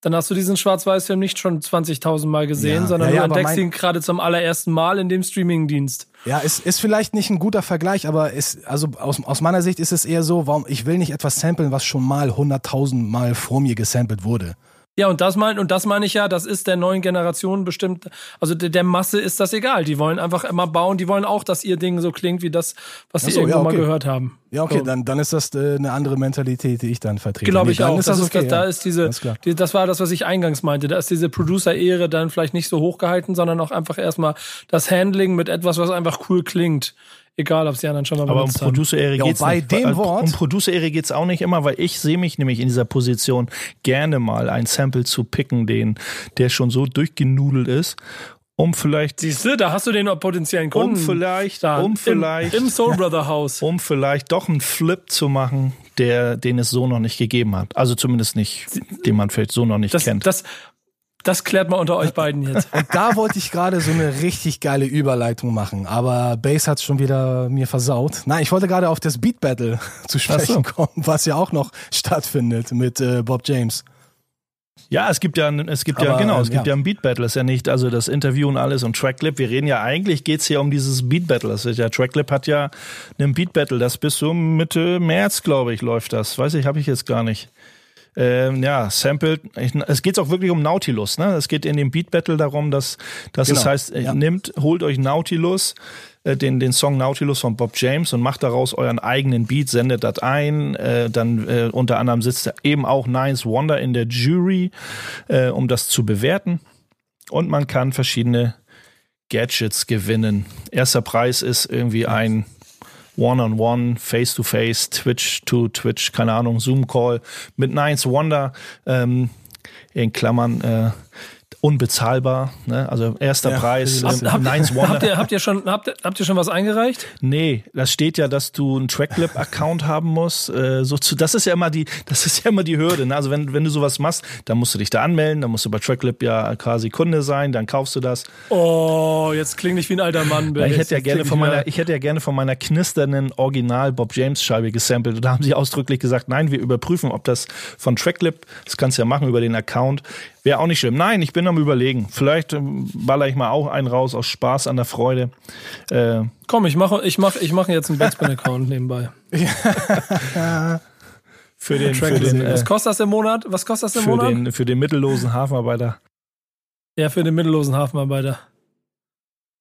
Speaker 2: Dann hast du diesen Schwarz-Weiß-Film nicht schon 20.000 Mal gesehen, ja, sondern ja, ja, du entdeckst ihn gerade zum allerersten Mal in dem Streaming-Dienst.
Speaker 3: Ja, ist, ist vielleicht nicht ein guter Vergleich, aber ist, also aus, aus meiner Sicht ist es eher so, warum, ich will nicht etwas samplen, was schon mal 100.000 Mal vor mir gesampelt wurde.
Speaker 2: Ja, und das mein, und das meine ich ja, das ist der neuen Generation bestimmt, also der, der, Masse ist das egal. Die wollen einfach immer bauen, die wollen auch, dass ihr Ding so klingt wie das, was sie so, irgendwo ja, okay. mal gehört haben.
Speaker 3: Ja, okay, so. dann, dann ist das äh, eine andere Mentalität, die ich dann vertrete.
Speaker 2: Glaube ich nee, auch. Ist das, das okay, ist, das, ja. da ist diese, die, das war das, was ich eingangs meinte. Da ist diese Producer-Ehre dann vielleicht nicht so hochgehalten, sondern auch einfach erstmal das Handling mit etwas, was einfach cool klingt. Egal, ob es die anderen schon mal
Speaker 4: Aber um Producer-Ehre ja, geht's
Speaker 3: bei nicht. dem Wort.
Speaker 4: Um Producer-Ehre geht's auch nicht immer, weil ich sehe mich nämlich in dieser Position, gerne mal ein Sample zu picken, den, der schon so durchgenudelt ist um vielleicht.
Speaker 2: Siehst du, da hast du den potenziellen Kunden.
Speaker 4: Um vielleicht, da, um vielleicht.
Speaker 2: Im, Im Soul Brother Haus.
Speaker 4: Um vielleicht doch einen Flip zu machen, der, den es so noch nicht gegeben hat. Also zumindest nicht, den man vielleicht so noch nicht
Speaker 2: das,
Speaker 4: kennt.
Speaker 2: Das, das klärt mal unter euch beiden jetzt.
Speaker 3: Und da wollte ich gerade so eine richtig geile Überleitung machen, aber Base hat's schon wieder mir versaut. Nein, ich wollte gerade auf das Beat Battle zu sprechen so. kommen, was ja auch noch stattfindet mit äh, Bob James.
Speaker 4: Ja, es gibt ja, es gibt Aber, ja, genau, es ähm, gibt ja. ja ein Beat Battle. Das ist ja nicht, also das Interview und alles und Tracklip. Wir reden ja eigentlich geht's hier um dieses Beat Battle. Das ist ja, Tracklip hat ja einen Beat Battle. Das bis so Mitte März, glaube ich, läuft das. Weiß ich, habe ich jetzt gar nicht ähm, ja, sampled. Es geht auch wirklich um Nautilus. Ne? Es geht in dem Beat Battle darum, dass, dass genau. es heißt, äh, ja. nimmt, holt euch Nautilus, äh, den, den Song Nautilus von Bob James und macht daraus euren eigenen Beat, sendet das ein. Äh, dann äh, unter anderem sitzt eben auch Nines Wonder in der Jury, äh, um das zu bewerten. Und man kann verschiedene Gadgets gewinnen. Erster Preis ist irgendwie ein One-on-One, Face-to-Face, Twitch to Twitch, keine Ahnung, Zoom-Call mit Nines Wonder, ähm, in Klammern, äh, unbezahlbar. Ne? Also erster
Speaker 3: Ja,
Speaker 4: Preis.
Speaker 3: habt-
Speaker 4: äh,
Speaker 2: Habt, habt, ihr, habt, ihr schon, habt, ihr- habt ihr schon was eingereicht?
Speaker 4: Nee, das steht ja, dass du einen Tracklip-Account haben musst. Äh, so zu, das ist ja immer die, das ist ja immer die Hürde. Ne? Also wenn, wenn du sowas machst, dann musst du dich da anmelden, dann musst du bei Tracklip ja quasi Kunde sein, dann kaufst du das.
Speaker 2: Oh, jetzt klinge ich wie ein alter Mann.
Speaker 4: Ja, ich hätte ja gerne von meiner, ich hätte ja gerne von meiner knisternden Original Bob James Scheibe gesampelt. Und da haben sie ausdrücklich gesagt, nein, wir überprüfen, ob das von Tracklip, das kannst du ja machen über den Account, wäre auch nicht schlimm. Nein, ich bin am überlegen. Vielleicht ähm, baller ich mal auch einen raus aus Spaß an der Freude. Äh,
Speaker 2: Komm, ich mache ich mach, ich mach jetzt einen Backspin-Account nebenbei.
Speaker 4: für den, für den, äh,
Speaker 2: Was kostet das im Monat? Was kostet das im
Speaker 4: für
Speaker 2: Monat?
Speaker 4: den, für den mittellosen Hafenarbeiter.
Speaker 2: ja, für den mittellosen Hafenarbeiter.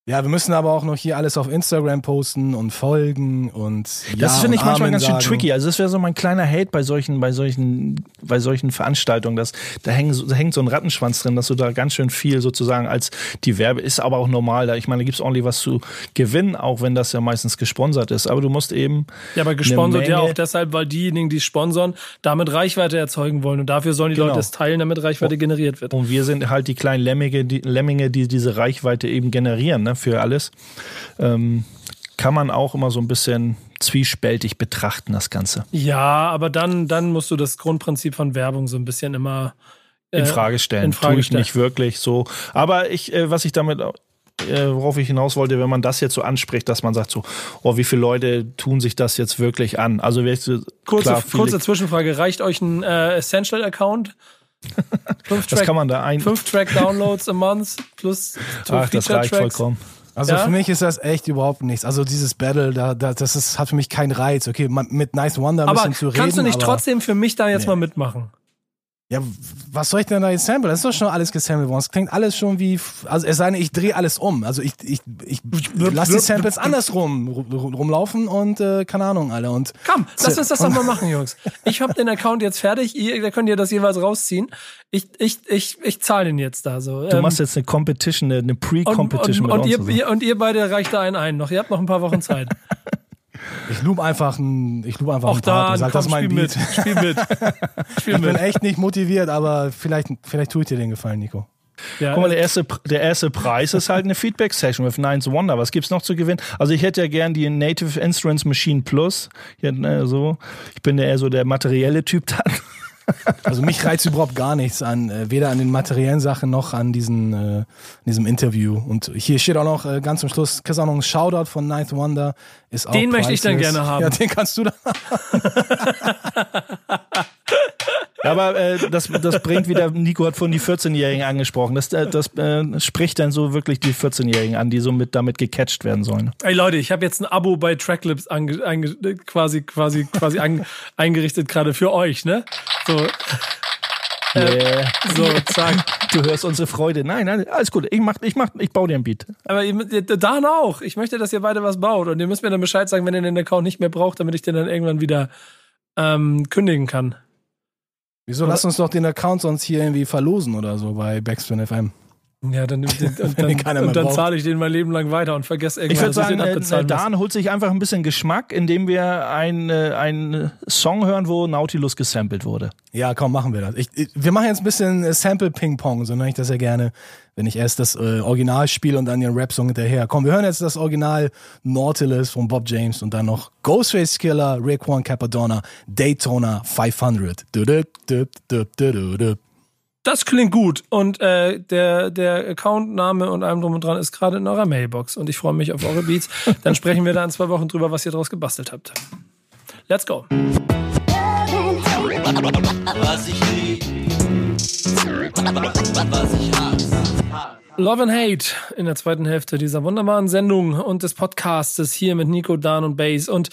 Speaker 3: Ja, wir müssen aber auch noch hier alles auf Instagram posten und folgen und
Speaker 4: Das
Speaker 3: ja
Speaker 4: finde ich
Speaker 3: und
Speaker 4: manchmal
Speaker 3: Amen
Speaker 4: ganz schön
Speaker 3: sagen.
Speaker 4: tricky. Also das wäre so mein kleiner Hate bei solchen, bei solchen, bei solchen Veranstaltungen. Dass, da, hängen, so- da hängt so ein Rattenschwanz drin, dass du da ganz schön viel sozusagen als die Werbe ist aber auch normal. Da ich meine, da gibt's ordentlich was zu gewinnen, auch wenn das ja meistens gesponsert ist. Aber du musst eben
Speaker 2: Ja, aber gesponsert ja auch deshalb, weil diejenigen, die es sponsern, damit Reichweite erzeugen wollen. Und dafür sollen die
Speaker 4: Genau.
Speaker 2: Leute es teilen, damit Reichweite generiert wird.
Speaker 4: und wir sind halt die kleinen Lemminge, die, Lemminge, die diese Reichweite eben generieren ne, für alles. Ähm, kann man auch immer so ein bisschen zwiespältig betrachten, das Ganze.
Speaker 2: Ja, aber dann, dann musst du das Grundprinzip von Werbung so ein bisschen immer
Speaker 4: in
Speaker 2: äh,
Speaker 4: Frage stellen.
Speaker 2: in Frage
Speaker 4: Tue ich
Speaker 2: stellen.
Speaker 4: nicht wirklich so. Aber ich, äh, was ich damit, äh, worauf ich hinaus wollte, wenn man das jetzt so anspricht, dass man sagt so, oh, wie viele Leute tun sich das jetzt wirklich an? Also
Speaker 2: Kurze,
Speaker 4: klar,
Speaker 2: kurze Zwischenfrage. Reicht euch ein äh, Essential-Account? Fünf
Speaker 4: was kann man da ein?
Speaker 2: Fünf Track-Downloads a month plus
Speaker 4: Ach, das reicht
Speaker 2: Feature-Tracks.
Speaker 4: vollkommen.
Speaker 3: Also
Speaker 2: Ja?
Speaker 3: für mich ist das echt überhaupt nichts. Also dieses Battle, da, da, das ist, hat für mich keinen Reiz. Okay, man, mit Nice Wonder ein
Speaker 2: Aber
Speaker 3: bisschen zu reden.
Speaker 2: kannst du nicht
Speaker 3: aber,
Speaker 2: trotzdem für mich da jetzt
Speaker 3: Nee.
Speaker 2: mal mitmachen?
Speaker 3: Ja, was soll ich denn da jetzt samplen? Das ist doch schon alles gesampelt worden. Es klingt alles schon wie, also es sei denn, ich drehe alles um. Also ich, ich, ich lass die Samples andersrum ru- rumlaufen und äh, keine Ahnung, alle. Und
Speaker 2: Komm, lass uns das doch mal machen, Jungs. Ich habe den Account jetzt fertig. Ihr, da könnt ihr das jeweils rausziehen. Ich, ich, ich, ich zahle den jetzt da so.
Speaker 4: Du
Speaker 2: Ähm,
Speaker 4: machst jetzt eine Competition, eine,
Speaker 2: und,
Speaker 4: Pre-Competition
Speaker 2: und, und,
Speaker 4: mit uns.
Speaker 2: ihr, und ihr beide reicht da einen ein noch. Ihr habt noch ein paar Wochen Zeit.
Speaker 3: ich loop einfach ein, ich loop einfach
Speaker 2: Auch
Speaker 3: ein Part
Speaker 2: da,
Speaker 3: und sag,
Speaker 2: komm,
Speaker 3: das ist mein
Speaker 2: spiel mit.
Speaker 3: Beat.
Speaker 2: Spiel mit. Spiel
Speaker 3: Ich bin
Speaker 2: mit.
Speaker 3: echt nicht motiviert, aber vielleicht, vielleicht tue ich dir den Gefallen, Nico.
Speaker 2: Ja,
Speaker 4: Guck mal, der erste, der erste Preis ist halt eine Feedback-Session with Nines Wonder. Was gibt's noch zu gewinnen? Also ich hätte ja gern die Native Instruments Machine Plus. Hier, ne, so. Ich bin ja eher so der materielle Typ dann.
Speaker 3: Also mich reizt überhaupt gar nichts an, äh, weder an den materiellen Sachen noch an diesen, äh, diesem Interview. Und hier steht auch noch äh, ganz zum Schluss, kriegst auch noch einen Shoutout von Ninth Wonder. Ist auch
Speaker 2: Den möchte ich dann
Speaker 3: priceless.
Speaker 2: gerne haben.
Speaker 3: Ja, den kannst du dann.
Speaker 4: Aber äh, das, das bringt wieder, Nico hat vorhin die 14-Jährigen angesprochen. Das, äh, das äh, spricht dann so wirklich die 14-Jährigen an, die so mit damit gecatcht werden sollen.
Speaker 2: Ey Leute, ich habe jetzt ein Abo bei Tracklips ange, quasi quasi quasi an, eingerichtet gerade für euch, ne? So,
Speaker 4: Yeah.
Speaker 2: so zack.
Speaker 4: Du hörst unsere Freude. Nein, nein, alles gut. Ich mach, ich mach, ich baue dir ein Beat.
Speaker 2: Aber ihr, ihr- Dan auch. Ich möchte, dass ihr beide was baut und ihr müsst mir dann Bescheid sagen, wenn ihr den Account nicht mehr braucht, damit ich den dann irgendwann wieder ähm, kündigen kann.
Speaker 3: Wieso lass uns doch den Account sonst hier irgendwie verlosen oder so bei Backspin FM.
Speaker 2: Ja, dann, und
Speaker 3: den
Speaker 2: dann,
Speaker 3: keiner
Speaker 2: und dann zahle ich den mein Leben lang weiter und vergesse
Speaker 4: Ich
Speaker 2: irgendwann,
Speaker 4: würde sagen,
Speaker 2: den
Speaker 4: äh,
Speaker 2: muss.
Speaker 4: Dan holt sich einfach ein bisschen Geschmack, indem wir einen äh, Song hören, wo Nautilus gesampelt wurde.
Speaker 3: Ja, komm, machen wir das. Ich, ich, wir machen jetzt ein bisschen äh, Sample-Ping-Pong, so nenne ich das ja gerne, wenn ich erst das äh, Original spiele und dann den Rap-Song hinterher. Komm, wir hören jetzt das Original Nautilus von Bob James und dann noch Ghostface Killer, Raekwon Capadonna, Daytona 500. Du, du, du, du, du, du, du.
Speaker 2: Das klingt gut. Und äh, der, der Accountname und allem drum und dran ist gerade in eurer Mailbox. Und ich freue mich auf eure Beats. Dann sprechen wir da in zwei Wochen drüber, was ihr draus gebastelt habt. Let's go.
Speaker 1: Was ich lieb, was ich hasse.
Speaker 2: Love and Hate in der zweiten Hälfte dieser wunderbaren Sendung und des Podcastes hier mit Nico, Dan und Bass. Und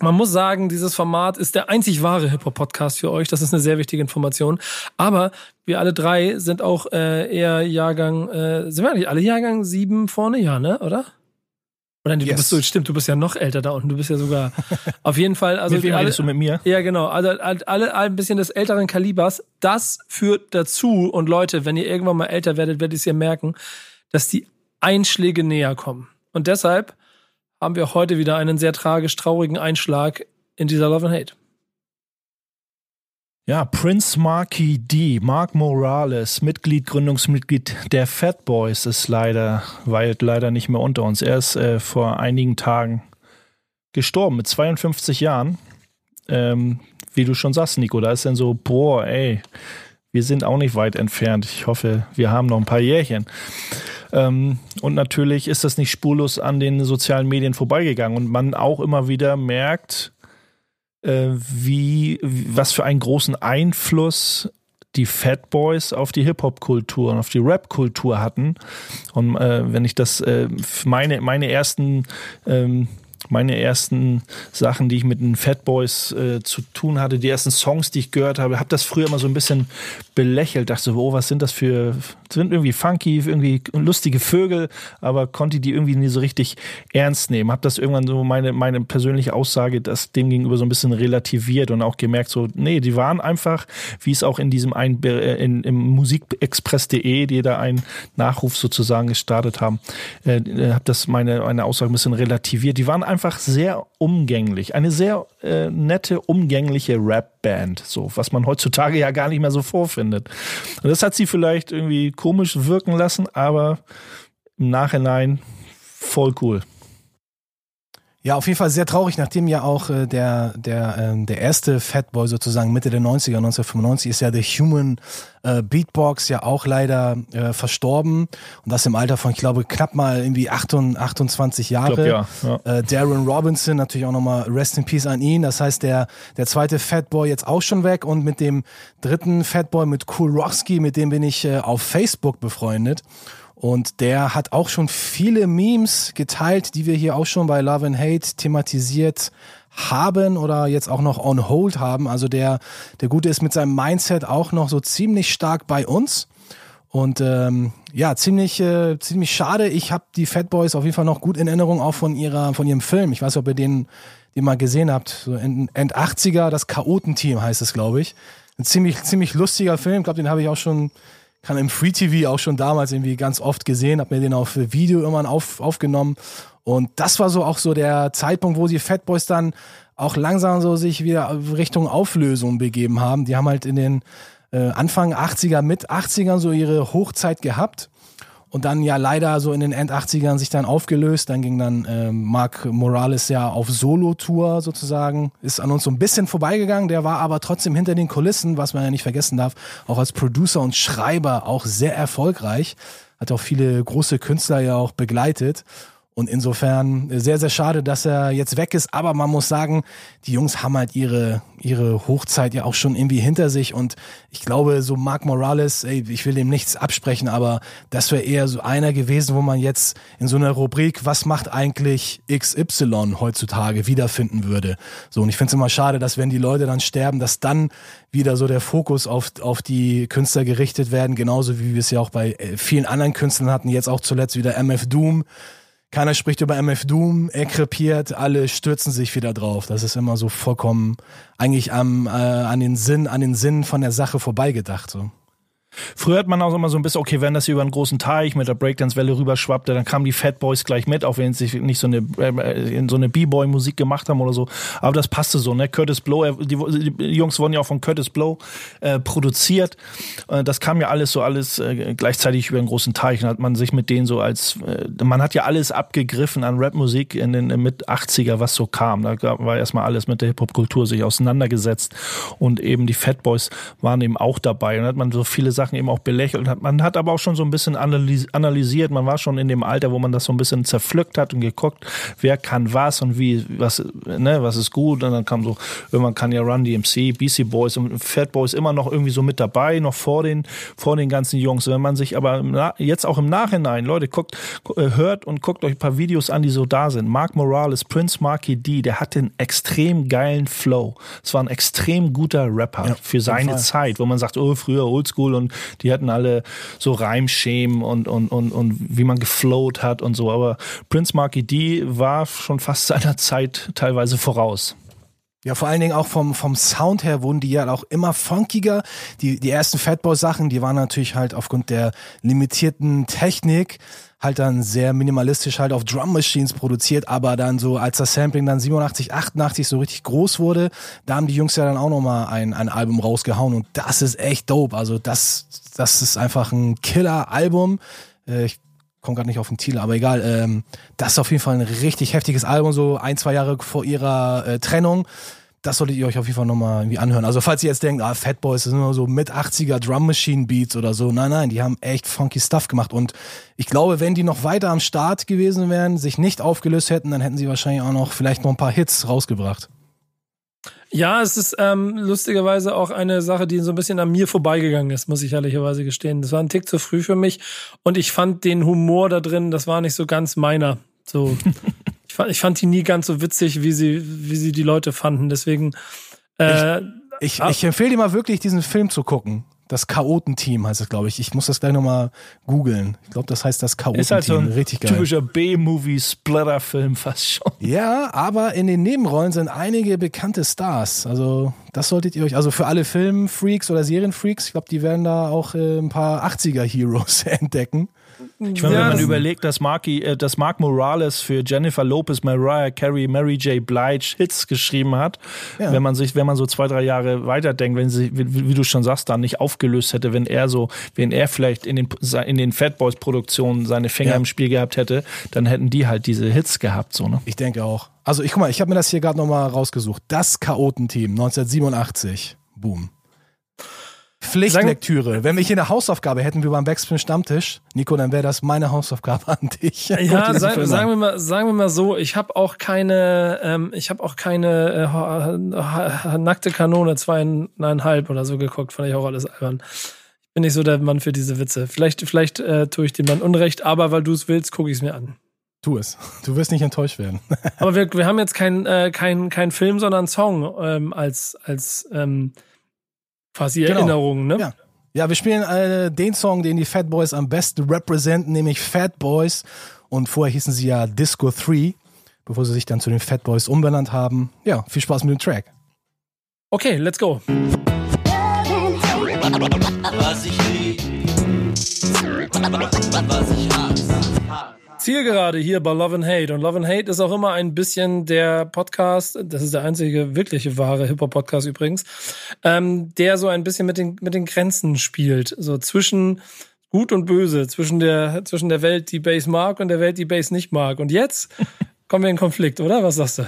Speaker 2: man muss sagen, dieses Format ist der einzig wahre Hip-Hop-Podcast für euch. Das ist eine sehr wichtige Information. Aber wir alle drei sind auch äh, eher Jahrgang, äh, sind wir eigentlich alle Jahrgang sieben vorne? Ja, ne? Oder? Oder nee, du
Speaker 3: Yes.
Speaker 2: bist so, stimmt, du bist ja noch älter da unten. Du bist ja sogar auf jeden Fall, also
Speaker 4: mit wem
Speaker 2: alle,
Speaker 4: du mit mir?
Speaker 2: ja, genau. Also alle, alle ein bisschen des älteren Kalibers. Das führt dazu, und Leute, wenn ihr irgendwann mal älter werdet, werdet ihr es ja merken, dass die Einschläge näher kommen. Und deshalb haben wir heute wieder einen sehr tragisch traurigen Einschlag in dieser Love and Hate.
Speaker 4: Ja, Prince Marky D, Mark Morales, Mitglied, Gründungsmitglied der Fat Boys, ist leider, weilt leider nicht mehr unter uns. Er ist äh, vor einigen Tagen gestorben mit 52 Jahren. Ähm, wie du schon sagst, Nico, da ist dann so, boah, ey, wir sind auch nicht weit entfernt. Ich hoffe, wir haben noch ein paar Jährchen. Ähm, und natürlich ist das nicht spurlos an den sozialen Medien vorbeigegangen und man auch immer wieder merkt, äh, wie, was für einen großen Einfluss die Fat Boys auf die Hip-Hop-Kultur und auf die Rap-Kultur hatten. Und äh, wenn ich das, äh, meine, meine ersten ähm, meine ersten Sachen, die ich mit den Fat Boys äh, zu tun hatte, die ersten Songs, die ich gehört habe, habe das früher immer so ein bisschen belächelt, dachte so, oh, was sind das für, sind irgendwie funky, irgendwie lustige Vögel, aber konnte die irgendwie nie so richtig ernst nehmen. Habe das irgendwann so meine, meine persönliche Aussage, das dem gegenüber so ein bisschen relativiert und auch gemerkt so, nee, die waren einfach, wie es auch in diesem ein, äh, in, im musikexpress.de, die da einen Nachruf sozusagen gestartet haben, äh, äh habe das meine, meine Aussage ein bisschen relativiert. Die waren einfach sehr umgänglich, eine sehr äh, nette, umgängliche Rap-Band, so was man heutzutage ja gar nicht mehr so vorfindet. Und das hat sie vielleicht irgendwie komisch wirken lassen, aber im Nachhinein voll cool.
Speaker 3: Ja, auf jeden Fall sehr traurig, nachdem ja auch äh, der, der, ähm, der erste Fatboy sozusagen Mitte der 90er, 1995, ist ja The Human äh, Beatbox ja auch leider äh, verstorben. Und das im Alter von, ich glaube, knapp mal irgendwie 28 Jahre. Glaub, ja, ja. Äh, Darren Robinson, natürlich auch nochmal Rest in Peace an ihn. Das heißt, der, der zweite Fatboy jetzt auch schon weg. Und mit dem dritten Fatboy, mit Cool Roxky, mit dem bin ich äh, auf Facebook befreundet. Und der hat auch schon viele Memes geteilt, die wir hier auch schon bei Love and Hate thematisiert haben oder jetzt auch noch on hold haben. Also der, der Gute ist mit seinem Mindset auch noch so ziemlich stark bei uns. Und ähm, ja, ziemlich, äh, ziemlich schade. Ich habe die Fat Boys auf jeden Fall noch gut in Erinnerung, auch von ihrer, von ihrem Film. Ich weiß nicht, ob ihr den, den mal gesehen habt. So End, End 80er, das Chaotenteam heißt es, glaube ich. Ein ziemlich, ziemlich lustiger Film. Ich glaube, den habe ich auch schon kann im Free TV auch schon damals irgendwie ganz oft gesehen, habe mir den auf Video irgendwann auf, aufgenommen und das war so auch so der Zeitpunkt, wo die Fat Boys dann auch langsam so sich wieder Richtung Auflösung begeben haben. Die haben halt in den äh, Anfang 80er, mit 80ern so ihre Hochzeit gehabt und dann ja leider so in den End-80ern sich dann aufgelöst. Dann ging dann äh, Mark Morales ja auf Solo-Tour sozusagen, ist an uns so ein bisschen vorbeigegangen. Der war aber trotzdem hinter den Kulissen, was man ja nicht vergessen darf, auch als Producer und Schreiber auch sehr erfolgreich. Hat auch viele große Künstler ja auch begleitet. Und insofern sehr, sehr schade, dass er jetzt weg ist. Aber man muss sagen, die Jungs haben halt ihre, ihre Hochzeit ja auch schon irgendwie hinter sich. Und ich glaube, so Mark Morales, ey, ich will dem nichts absprechen, aber das wäre eher so einer gewesen, wo man jetzt in so einer Rubrik, was macht eigentlich XY heutzutage, wiederfinden würde. So, und ich finde es immer schade, dass wenn die Leute dann sterben, dass dann wieder so der Fokus auf, auf die Künstler gerichtet werden, genauso wie wir es ja auch bei äh, vielen anderen Künstlern hatten, jetzt auch zuletzt wieder MF Doom keiner spricht über MF Doom, er krepiert, alle stürzen sich wieder drauf. Das ist immer so vollkommen eigentlich am, äh, an den Sinn, an den Sinn von der Sache vorbeigedacht. So.
Speaker 4: Früher hat man auch immer so ein bisschen, okay, wenn das hier über einen großen Teich mit der Breakdance-Welle rüberschwappte, dann kamen die Fat Boys gleich mit, auch wenn sie nicht so eine, äh, so eine B-Boy-Musik gemacht haben oder so. Aber das passte so, ne? Curtis Blow, die, die Jungs wurden ja auch von Curtis Blow äh, produziert. Äh, das kam ja alles so alles äh, gleichzeitig über einen großen Teich. Und hat man sich mit denen so als, äh, man hat ja alles abgegriffen an Rapmusik in den mit 80er, was so kam. Da war erstmal alles mit der Hip-Hop-Kultur sich auseinandergesetzt. Und eben die Fat Boys waren eben auch dabei. Und hat man so viele Sachen Sachen eben auch belächelt hat. Man hat aber auch schon so ein bisschen analysiert. Man war schon in dem Alter, wo man das so ein bisschen zerpflückt hat und geguckt, wer kann was und wie, was, ne, was ist gut. Und dann kam so, irgendwann kann ja Run DMC, BC Boys und Fat Boys immer noch irgendwie so mit dabei, noch vor den, vor den ganzen Jungs. Wenn man sich aber jetzt auch im Nachhinein, Leute, guckt, äh, hört und guckt euch ein paar Videos an, die so da sind. Mark Morales, Prince Marky D, der hat den extrem geilen Flow. Es war ein extrem guter Rapper ja, für seine Zeit, wo man sagt, oh, früher Oldschool und die hatten alle so Reimschemen und, und, und, und wie man geflowt hat und so. Aber Prince Marky D war schon fast seiner Zeit teilweise voraus.
Speaker 3: Ja, vor allen Dingen auch vom, vom Sound her wurden die ja auch immer funkiger. Die, die ersten Fatboy-Sachen, die waren natürlich halt aufgrund der limitierten Technik halt dann sehr minimalistisch halt auf Drum Machines produziert, aber dann so, als das Sampling dann 87, 88 so richtig groß wurde, da haben die Jungs ja dann auch nochmal ein, ein Album rausgehauen und das ist echt dope. Also das, das ist einfach ein Killer-Album. Äh, ich komme gerade nicht auf den Titel, aber egal. Ähm, das ist auf jeden Fall ein richtig heftiges Album, so ein, zwei Jahre vor ihrer äh, Trennung das solltet ihr euch auf jeden Fall nochmal irgendwie anhören. Also falls ihr jetzt denkt, ah, Fat Boys, sind nur so mit 80er Drum Machine Beats oder so. Nein, nein, die haben echt funky Stuff gemacht. Und ich glaube, wenn die noch weiter am Start gewesen wären, sich nicht aufgelöst hätten, dann hätten sie wahrscheinlich auch noch vielleicht noch ein paar Hits rausgebracht.
Speaker 2: Ja, es ist ähm, lustigerweise auch eine Sache, die so ein bisschen an mir vorbeigegangen ist, muss ich ehrlicherweise gestehen. Das war ein Tick zu früh für mich und ich fand den Humor da drin, das war nicht so ganz meiner. So, fand, ich fand die nie ganz so witzig, wie sie, wie sie die Leute fanden. Deswegen. Äh,
Speaker 3: ich, ich, ich empfehle dir mal wirklich, diesen Film zu gucken. Das Chaotenteam heißt es, glaube ich. Ich muss das gleich nochmal googeln. Ich glaube, das heißt das Chaotenteam.
Speaker 4: Ist halt so ein
Speaker 3: Richtig geil.
Speaker 4: typischer B-Movie-Splatter-Film fast schon.
Speaker 3: Ja, aber in den Nebenrollen sind einige bekannte Stars. Also das solltet ihr euch, also für alle Filmfreaks oder Serienfreaks, ich glaube, die werden da auch äh, ein paar 80er-Heroes entdecken.
Speaker 4: Ich meine,
Speaker 2: Ja,
Speaker 4: wenn man überlegt, dass, Marky, äh, dass Mark Morales für Jennifer Lopez, Mariah Carey, Mary J. Blige Hits geschrieben hat,
Speaker 3: Ja.
Speaker 4: wenn man sich, wenn man so zwei, drei Jahre weiterdenkt, wenn sie, wie, wie du schon sagst, da nicht aufgelöst hätte, wenn er so, wenn er vielleicht in den, in den Fat Boys Produktionen seine Finger
Speaker 3: Ja.
Speaker 4: im Spiel gehabt hätte, dann hätten die halt diese Hits gehabt, so, ne?
Speaker 3: Ich denke auch. Also ich guck mal, ich habe mir das hier gerade nochmal rausgesucht. Das Chaotenteam 1987. Boom. Pflichtlektüre. Wenn wir hier eine Hausaufgabe hätten wie beim Backspin Stammtisch, Nico, dann wäre das meine Hausaufgabe an dich.
Speaker 2: Ja, sag, sagen wir mal, sagen wir mal so, ich habe auch keine, ähm, ich habe auch keine äh, nackte Kanone zweieinhalb oder so geguckt, fand ich auch alles albern. Ich bin nicht so der Mann für diese Witze. Vielleicht, vielleicht äh, tue ich dem dann Unrecht, aber weil du es willst, gucke ich es mir an.
Speaker 3: Tu es. Du wirst nicht enttäuscht werden.
Speaker 2: Aber wir, wir haben jetzt keinen äh, kein, kein Film, sondern einen Song ähm, als, als ähm, quasi
Speaker 3: Genau.
Speaker 2: Erinnerung, ne?
Speaker 3: Ja. Ja, wir spielen äh, den Song, den die Fat Boys am besten representen, nämlich Fat Boys. Und vorher hießen sie ja Disco 3, bevor sie sich dann zu den Fat Boys umbenannt haben. Ja, viel Spaß mit dem Track.
Speaker 2: Okay, let's go.
Speaker 1: Was ich lieb, was ich hasse.
Speaker 2: Zielgerade hier bei Love and Hate. Und Love and Hate ist auch immer ein bisschen der Podcast, das ist der einzige wirkliche wahre Hip-Hop-Podcast übrigens, ähm, der so ein bisschen mit den, mit den Grenzen spielt. So zwischen Gut und Böse, zwischen der, zwischen der Welt, die Bass mag und der Welt, die Bass nicht mag. Und jetzt kommen wir in Konflikt, oder? Was sagst du?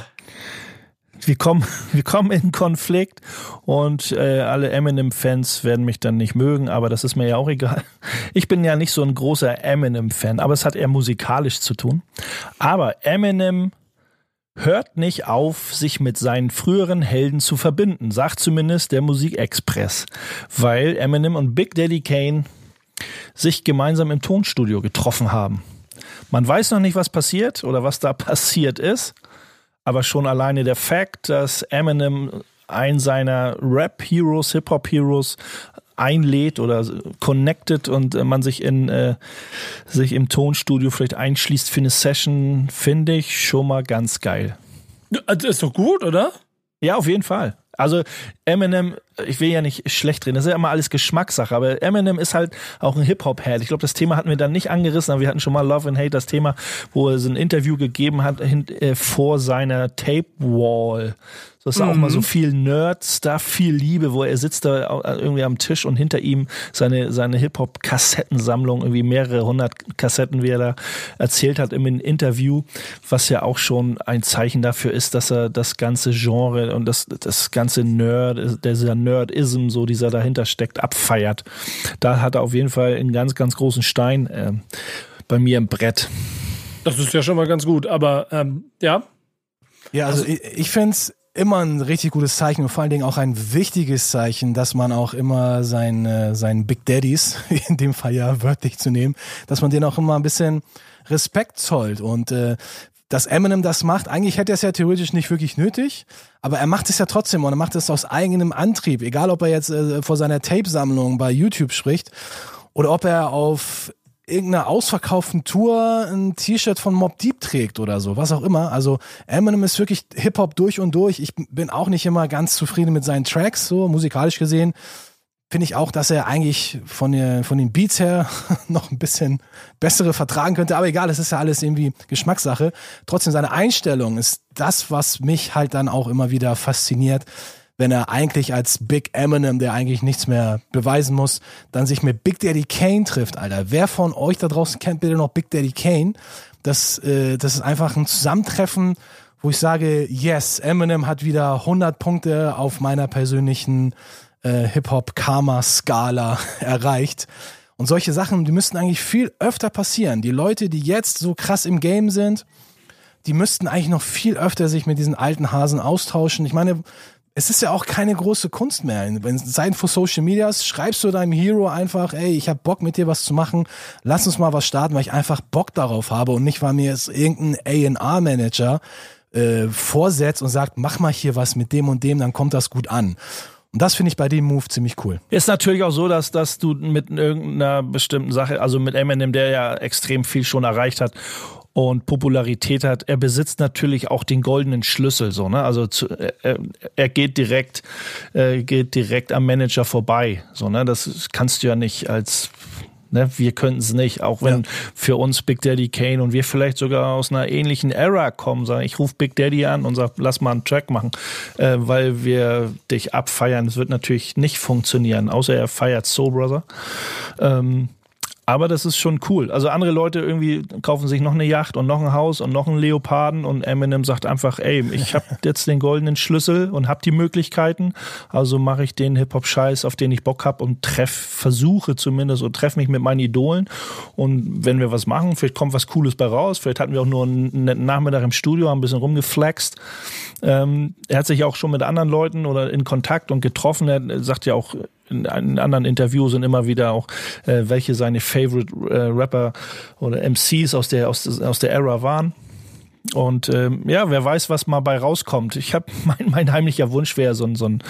Speaker 4: Wir kommen, wir kommen in Konflikt und äh, alle Eminem-Fans werden mich dann nicht mögen, aber das ist mir ja auch egal. Ich bin ja nicht so ein großer Eminem-Fan, aber es hat eher musikalisch zu tun. Aber Eminem hört nicht auf, sich mit seinen früheren Helden zu verbinden, sagt zumindest der Musikexpress, weil Eminem und Big Daddy Kane sich gemeinsam im Tonstudio getroffen haben. Man weiß noch nicht, was passiert oder was da passiert ist. Aber schon alleine der Fakt, dass Eminem einen seiner Rap-Heroes, Hip-Hop-Heroes einlädt oder connected und äh, man sich in äh, sich im Tonstudio vielleicht einschließt für eine Session, finde ich schon mal ganz geil.
Speaker 2: Das ist doch gut, oder?
Speaker 4: Ja, auf jeden Fall. Also Eminem, ich will ja nicht schlecht reden, das ist ja immer alles Geschmackssache, aber Eminem ist halt auch ein Hip-Hop-Head. Ich glaube, das Thema hatten wir dann nicht angerissen, aber wir hatten schon mal Love and Hate, das Thema, wo er so ein Interview gegeben hat äh, vor seiner Tape-Wall. Das ist auch mal so viel Nerd-Stuff, viel Liebe, wo er sitzt da au- irgendwie am Tisch und hinter ihm seine, seine Hip-Hop-Kassettensammlung, irgendwie mehrere hundert Kassetten, wie er da erzählt hat im Interview, was ja auch schon ein Zeichen dafür ist, dass er das ganze Genre und das, das ganze Nerd, dieser Nerdism, so dieser dahinter steckt, abfeiert. Da hat er auf jeden Fall einen ganz, ganz großen Stein äh, bei mir im Brett.
Speaker 2: Das ist ja schon mal ganz gut, aber ähm, ja.
Speaker 3: Ja, also, ich, ich finde es immer ein richtig gutes Zeichen und vor allen Dingen auch ein wichtiges Zeichen, dass man auch immer seinen, seinen Big Daddies, in dem Fall ja wörtlich zu nehmen, dass man denen auch immer ein bisschen Respekt zollt und äh, dass Eminem das macht, eigentlich hätte er es ja theoretisch nicht wirklich nötig, aber er macht es ja trotzdem und er macht es aus eigenem Antrieb, egal ob er jetzt äh, vor seiner Tape-Sammlung bei YouTube spricht oder ob er auf irgendeiner ausverkauften Tour ein T-Shirt von Mob Deep trägt oder so, was auch immer. Also Eminem ist wirklich Hip-Hop durch und durch. Ich bin auch nicht immer ganz zufrieden mit seinen Tracks, so musikalisch gesehen. Finde ich auch, dass er eigentlich von, der, von den Beats her noch ein bisschen bessere vertragen könnte. Aber egal, es ist ja alles irgendwie Geschmackssache. Trotzdem, seine Einstellung ist das, was mich halt dann auch immer wieder fasziniert, wenn er eigentlich als Big Eminem, der eigentlich nichts mehr beweisen muss, dann sich mit Big Daddy Kane trifft, Alter. Wer von euch da draußen kennt bitte noch Big Daddy Kane? Das, äh, das ist einfach ein Zusammentreffen, wo ich sage, yes, Eminem hat wieder 100 Punkte auf meiner persönlichen äh, Hip-Hop-Karma-Skala erreicht. Und solche Sachen, die müssten eigentlich viel öfter passieren. Die Leute, die jetzt so krass im Game sind, die müssten eigentlich noch viel öfter sich mit diesen alten Hasen austauschen. Ich meine, es ist ja auch keine große Kunst mehr. Wenn Seiten vor Social Medias schreibst du deinem Hero einfach, ey, ich habe Bock mit dir was zu machen, lass uns mal was starten, weil ich einfach Bock darauf habe und nicht, weil mir jetzt irgendein A&R-Manager äh, vorsetzt und sagt, mach mal hier was mit dem und dem, dann kommt das gut an. Und das finde ich bei dem Move ziemlich cool.
Speaker 4: Ist natürlich auch so, dass, dass du mit irgendeiner bestimmten Sache, also mit Eminem, der ja extrem viel schon erreicht hat und Popularität hat, er besitzt natürlich auch den goldenen Schlüssel, so, ne? Also zu, er, er geht direkt, äh, geht direkt am Manager vorbei. So, ne? Das kannst du ja nicht als Ne, wir könnten es nicht, auch wenn ja. für uns Big Daddy Kane und wir vielleicht sogar aus einer ähnlichen Era kommen, sagen, ich rufe Big Daddy an und sag, lass mal einen Track machen, äh, weil wir dich abfeiern. Das wird natürlich nicht funktionieren, außer er feiert Soul Brother. Ähm, aber das ist schon cool. Also andere Leute irgendwie kaufen sich noch eine Yacht und noch ein Haus und noch einen Leoparden und Eminem sagt einfach, ey, ich habe jetzt den goldenen Schlüssel und habe die Möglichkeiten, also mache ich den Hip-Hop-Scheiß, auf den ich Bock habe und treff, versuche zumindest und treffe mich mit meinen Idolen und wenn wir was machen, vielleicht kommt was Cooles bei raus, vielleicht hatten wir auch nur einen netten Nachmittag im Studio, haben ein bisschen rumgeflext. Ähm, er hat sich auch schon mit anderen Leuten oder in Kontakt und getroffen, er sagt ja auch in, anderen Interviews und immer wieder auch, äh, welche seine Favorite äh, Rapper oder MCs aus der, aus, aus der Era waren. Und ähm, ja, wer weiß, was mal bei rauskommt. Ich habe mein, mein heimlicher Wunsch wäre so ein, so ein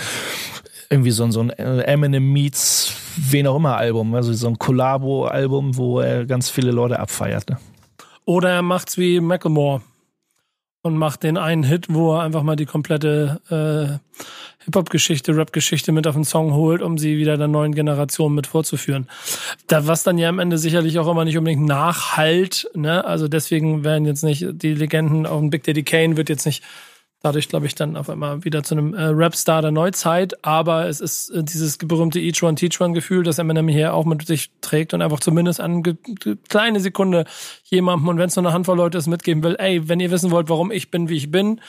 Speaker 4: irgendwie so ein, so ein äh, Eminem meets wen auch immer Album, also so ein Collabo-Album, wo er ganz viele Leute abfeiert. Ne?
Speaker 2: Oder er macht's wie Macklemore und macht den einen Hit, wo er einfach mal die komplette äh, Hip-Hop-Geschichte, Rap-Geschichte mit auf den Song holt, um sie wieder der neuen Generation mit vorzuführen. Da, was dann ja am Ende sicherlich auch immer nicht unbedingt nachhalt, ne? Also deswegen werden jetzt nicht die Legenden auf dem Big Daddy Kane wird jetzt nicht dadurch, glaube ich, dann auf einmal wieder zu einem äh, Rap-Star der Neuzeit. Aber es ist äh, dieses berühmte Each One Teach One Gefühl, das Eminem hier auch mit sich trägt und einfach zumindest eine kleine Sekunde jemandem und wenn es nur eine Handvoll Leute ist, mitgeben will, ey, wenn ihr wissen wollt, warum ich bin, wie ich bin,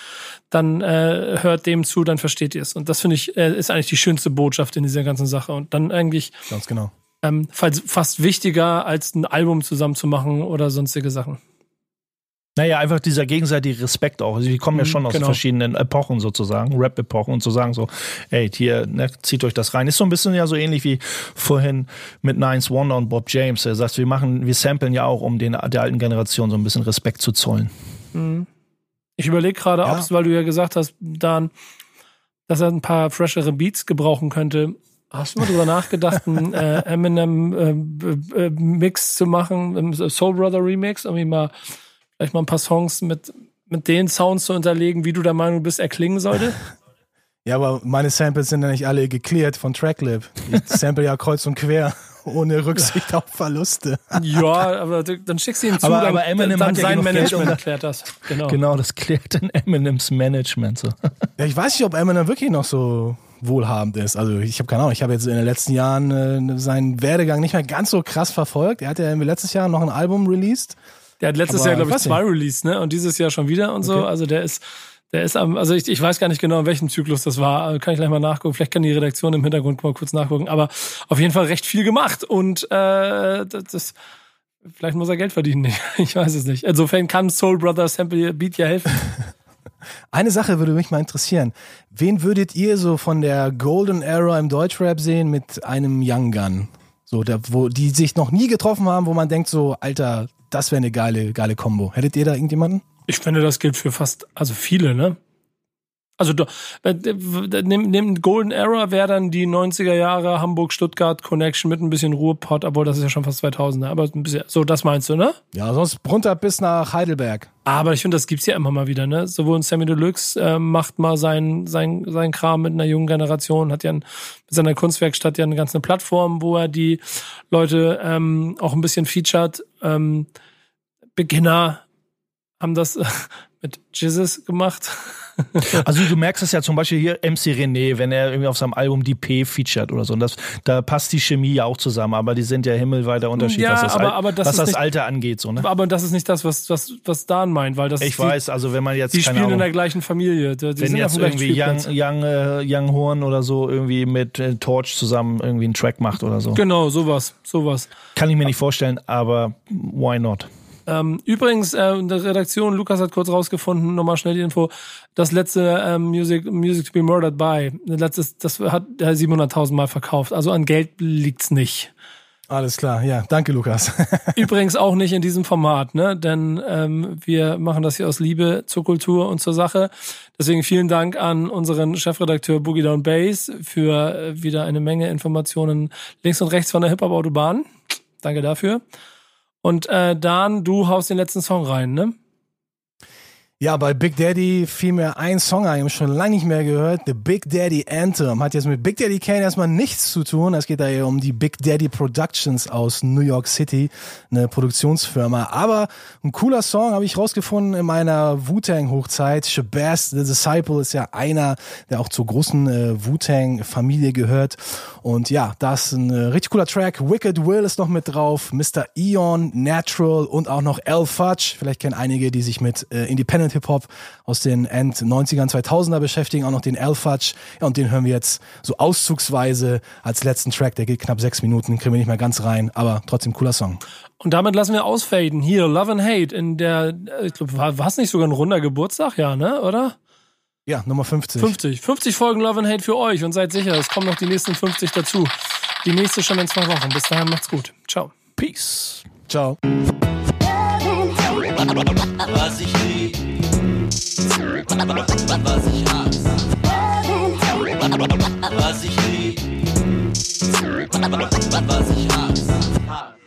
Speaker 2: dann äh, hört dem zu, dann versteht ihr es. Und das finde ich, äh, ist eigentlich die schönste Botschaft in dieser ganzen Sache. Und dann eigentlich
Speaker 3: ganz genau.
Speaker 2: Ähm, fast wichtiger, als ein Album zusammen zu machen oder sonstige Sachen.
Speaker 4: Naja, einfach dieser gegenseitige Respekt auch. Also die kommen ja mhm, schon aus genau. verschiedenen Epochen sozusagen, Rap-Epochen und zu sagen so, ey, hier, ne, zieht euch das rein. Ist so ein bisschen ja so ähnlich wie vorhin mit Nines Wonder und Bob James. Er sagt, wir machen, wir samplen ja auch, um den, der alten Generation so ein bisschen Respekt zu zollen.
Speaker 2: Mhm. Ich überlege gerade, ja. weil du ja gesagt hast, Dan, dass er ein paar freshere Beats gebrauchen könnte. Hast du mal drüber nachgedacht, einen äh, Eminem äh, äh, Mix zu machen, Soul Brother Remix, irgendwie mal vielleicht mal ein paar Songs mit, mit den Sounds zu unterlegen, wie du der Meinung bist, er klingen sollte?
Speaker 3: Ja, aber meine Samples sind ja nicht alle geklärt von Tracklib. Ich sample ja kreuz und quer, ohne Rücksicht auf Verluste.
Speaker 2: ja, aber dann schickst du ihm zu,
Speaker 4: aber, aber Eminem
Speaker 2: dann
Speaker 4: hat
Speaker 2: sein
Speaker 4: ja
Speaker 2: Management erklärt das.
Speaker 4: Genau. genau, das klärt dann Eminems Management. So.
Speaker 3: Ja, ich weiß nicht, ob Eminem wirklich noch so wohlhabend ist. Also ich habe keine Ahnung, ich habe jetzt in den letzten Jahren äh, seinen Werdegang nicht mehr ganz so krass verfolgt. Er hat ja letztes Jahr noch ein Album released.
Speaker 2: Der hat letztes Aber Jahr, glaube ich, zwei released, ne? Und dieses Jahr schon wieder und so. Also der ist, der ist am, also ich, ich weiß gar nicht genau, in welchem Zyklus das war. Also kann ich gleich mal nachgucken. Vielleicht kann die Redaktion im Hintergrund mal kurz nachgucken. Aber auf jeden Fall recht viel gemacht. Und äh, das, das vielleicht muss er Geld verdienen. Ich weiß es nicht. Insofern kann Soul Brothers Sample Beat ja helfen.
Speaker 3: Eine Sache würde mich mal interessieren. Wen würdet ihr so von der Golden Era im Deutschrap sehen mit einem Young Gun? So, da, wo die sich noch nie getroffen haben, wo man denkt so, Alter, das wäre eine geile, geile Kombo. Hättet ihr da irgendjemanden?
Speaker 2: Ich finde, das gilt für fast, also viele, ne? Also äh, nimm, nimm Golden Era wäre dann die 90er Jahre Hamburg-Stuttgart Connection mit ein bisschen Ruhrpott, obwohl das ist ja schon fast 2000er, aber ein bisschen, so das meinst du, ne?
Speaker 3: Ja, sonst runter bis nach Heidelberg.
Speaker 2: Aber ich finde, das gibt's ja immer mal wieder, ne? Sowohl Sammy Deluxe äh, macht mal sein, sein, sein Kram mit einer jungen Generation, hat ja ein, mit seiner Kunstwerkstatt ja eine ganze Plattform, wo er die Leute ähm, auch ein bisschen featured. Ähm, Beginner haben das mit Jesus gemacht.
Speaker 4: Also du merkst es ja zum Beispiel hier MC René, wenn er irgendwie auf seinem Album die P featured oder so. Und das, da passt die Chemie ja auch zusammen, aber die sind ja himmelweiter Unterschied,
Speaker 2: Ja,
Speaker 4: was das,
Speaker 2: aber- aber das
Speaker 4: was das
Speaker 2: nicht-
Speaker 4: Alter angeht. So, ne?
Speaker 2: Aber das ist nicht das, was, was, was Dan meint, weil das
Speaker 4: Ich
Speaker 2: ist
Speaker 4: weiß, also wenn man jetzt,
Speaker 2: die, die spielen in
Speaker 4: Ahnung,
Speaker 2: der gleichen Familie. Die, die
Speaker 4: wenn jetzt irgendwie Young. Young, äh, Young Horn oder so irgendwie mit äh, Torch zusammen irgendwie einen Track macht oder so.
Speaker 2: Genau, sowas, sowas.
Speaker 4: Kann ich mir nicht vorstellen, aber why not?
Speaker 2: Ähm, übrigens, äh, in der Redaktion, Lukas hat kurz rausgefunden, nochmal schnell die Info, das letzte ähm, Music, Music to be Murdered by, das, letzte, das hat er 700.000 Mal verkauft. Also an Geld liegt's nicht.
Speaker 3: Alles klar, ja, danke Lukas.
Speaker 2: Übrigens auch nicht in diesem Format, ne? Denn ähm, wir machen das hier aus Liebe zur Kultur und zur Sache. Deswegen vielen Dank an unseren Chefredakteur Boogie Down Bass für äh, wieder eine Menge Informationen links und rechts von der Hip-Hop-Autobahn. Danke dafür. Und äh, Dan, du haust den letzten Song rein, ne?
Speaker 3: Ja, bei Big Daddy fiel mir ein Song ein, ich habe schon lange nicht mehr gehört. The Big Daddy Anthem hat jetzt mit Big Daddy Kane erstmal nichts zu tun. Es geht da eher um die Big Daddy Productions aus New York City, eine Produktionsfirma. Aber ein cooler Song habe ich rausgefunden in meiner Wu-Tang-Hochzeit. Shabazz the Disciple ist ja einer, der auch zur großen äh, Wu-Tang-Familie gehört. Und ja, das ist ein äh, richtig cooler Track. Wicked Will ist noch mit drauf, Mr. Eon, Natural und auch noch L Fudge. Vielleicht kennen einige, die sich mit äh, Independent Hip-Hop aus den End 90ern, 2000er beschäftigen, auch noch den L Fudge. Ja, und den hören wir jetzt so auszugsweise als letzten Track. Der geht knapp sechs Minuten, kriegen wir nicht mehr ganz rein, aber trotzdem cooler Song.
Speaker 2: Und damit lassen wir ausfaden. Hier, Love and Hate in der, ich glaube, war es nicht sogar ein runder Geburtstag? Ja, ne? Oder?
Speaker 3: Ja, Nummer 50.
Speaker 2: 50. 50 Folgen Love and Hate für euch und seid sicher, es kommen noch die nächsten 50 dazu. Die nächste schon in zwei Wochen. Bis dahin macht's gut. Ciao.
Speaker 4: Peace.
Speaker 3: Ciao.
Speaker 1: Was ich was ich hasse. Was ich lieb, was ich hasse.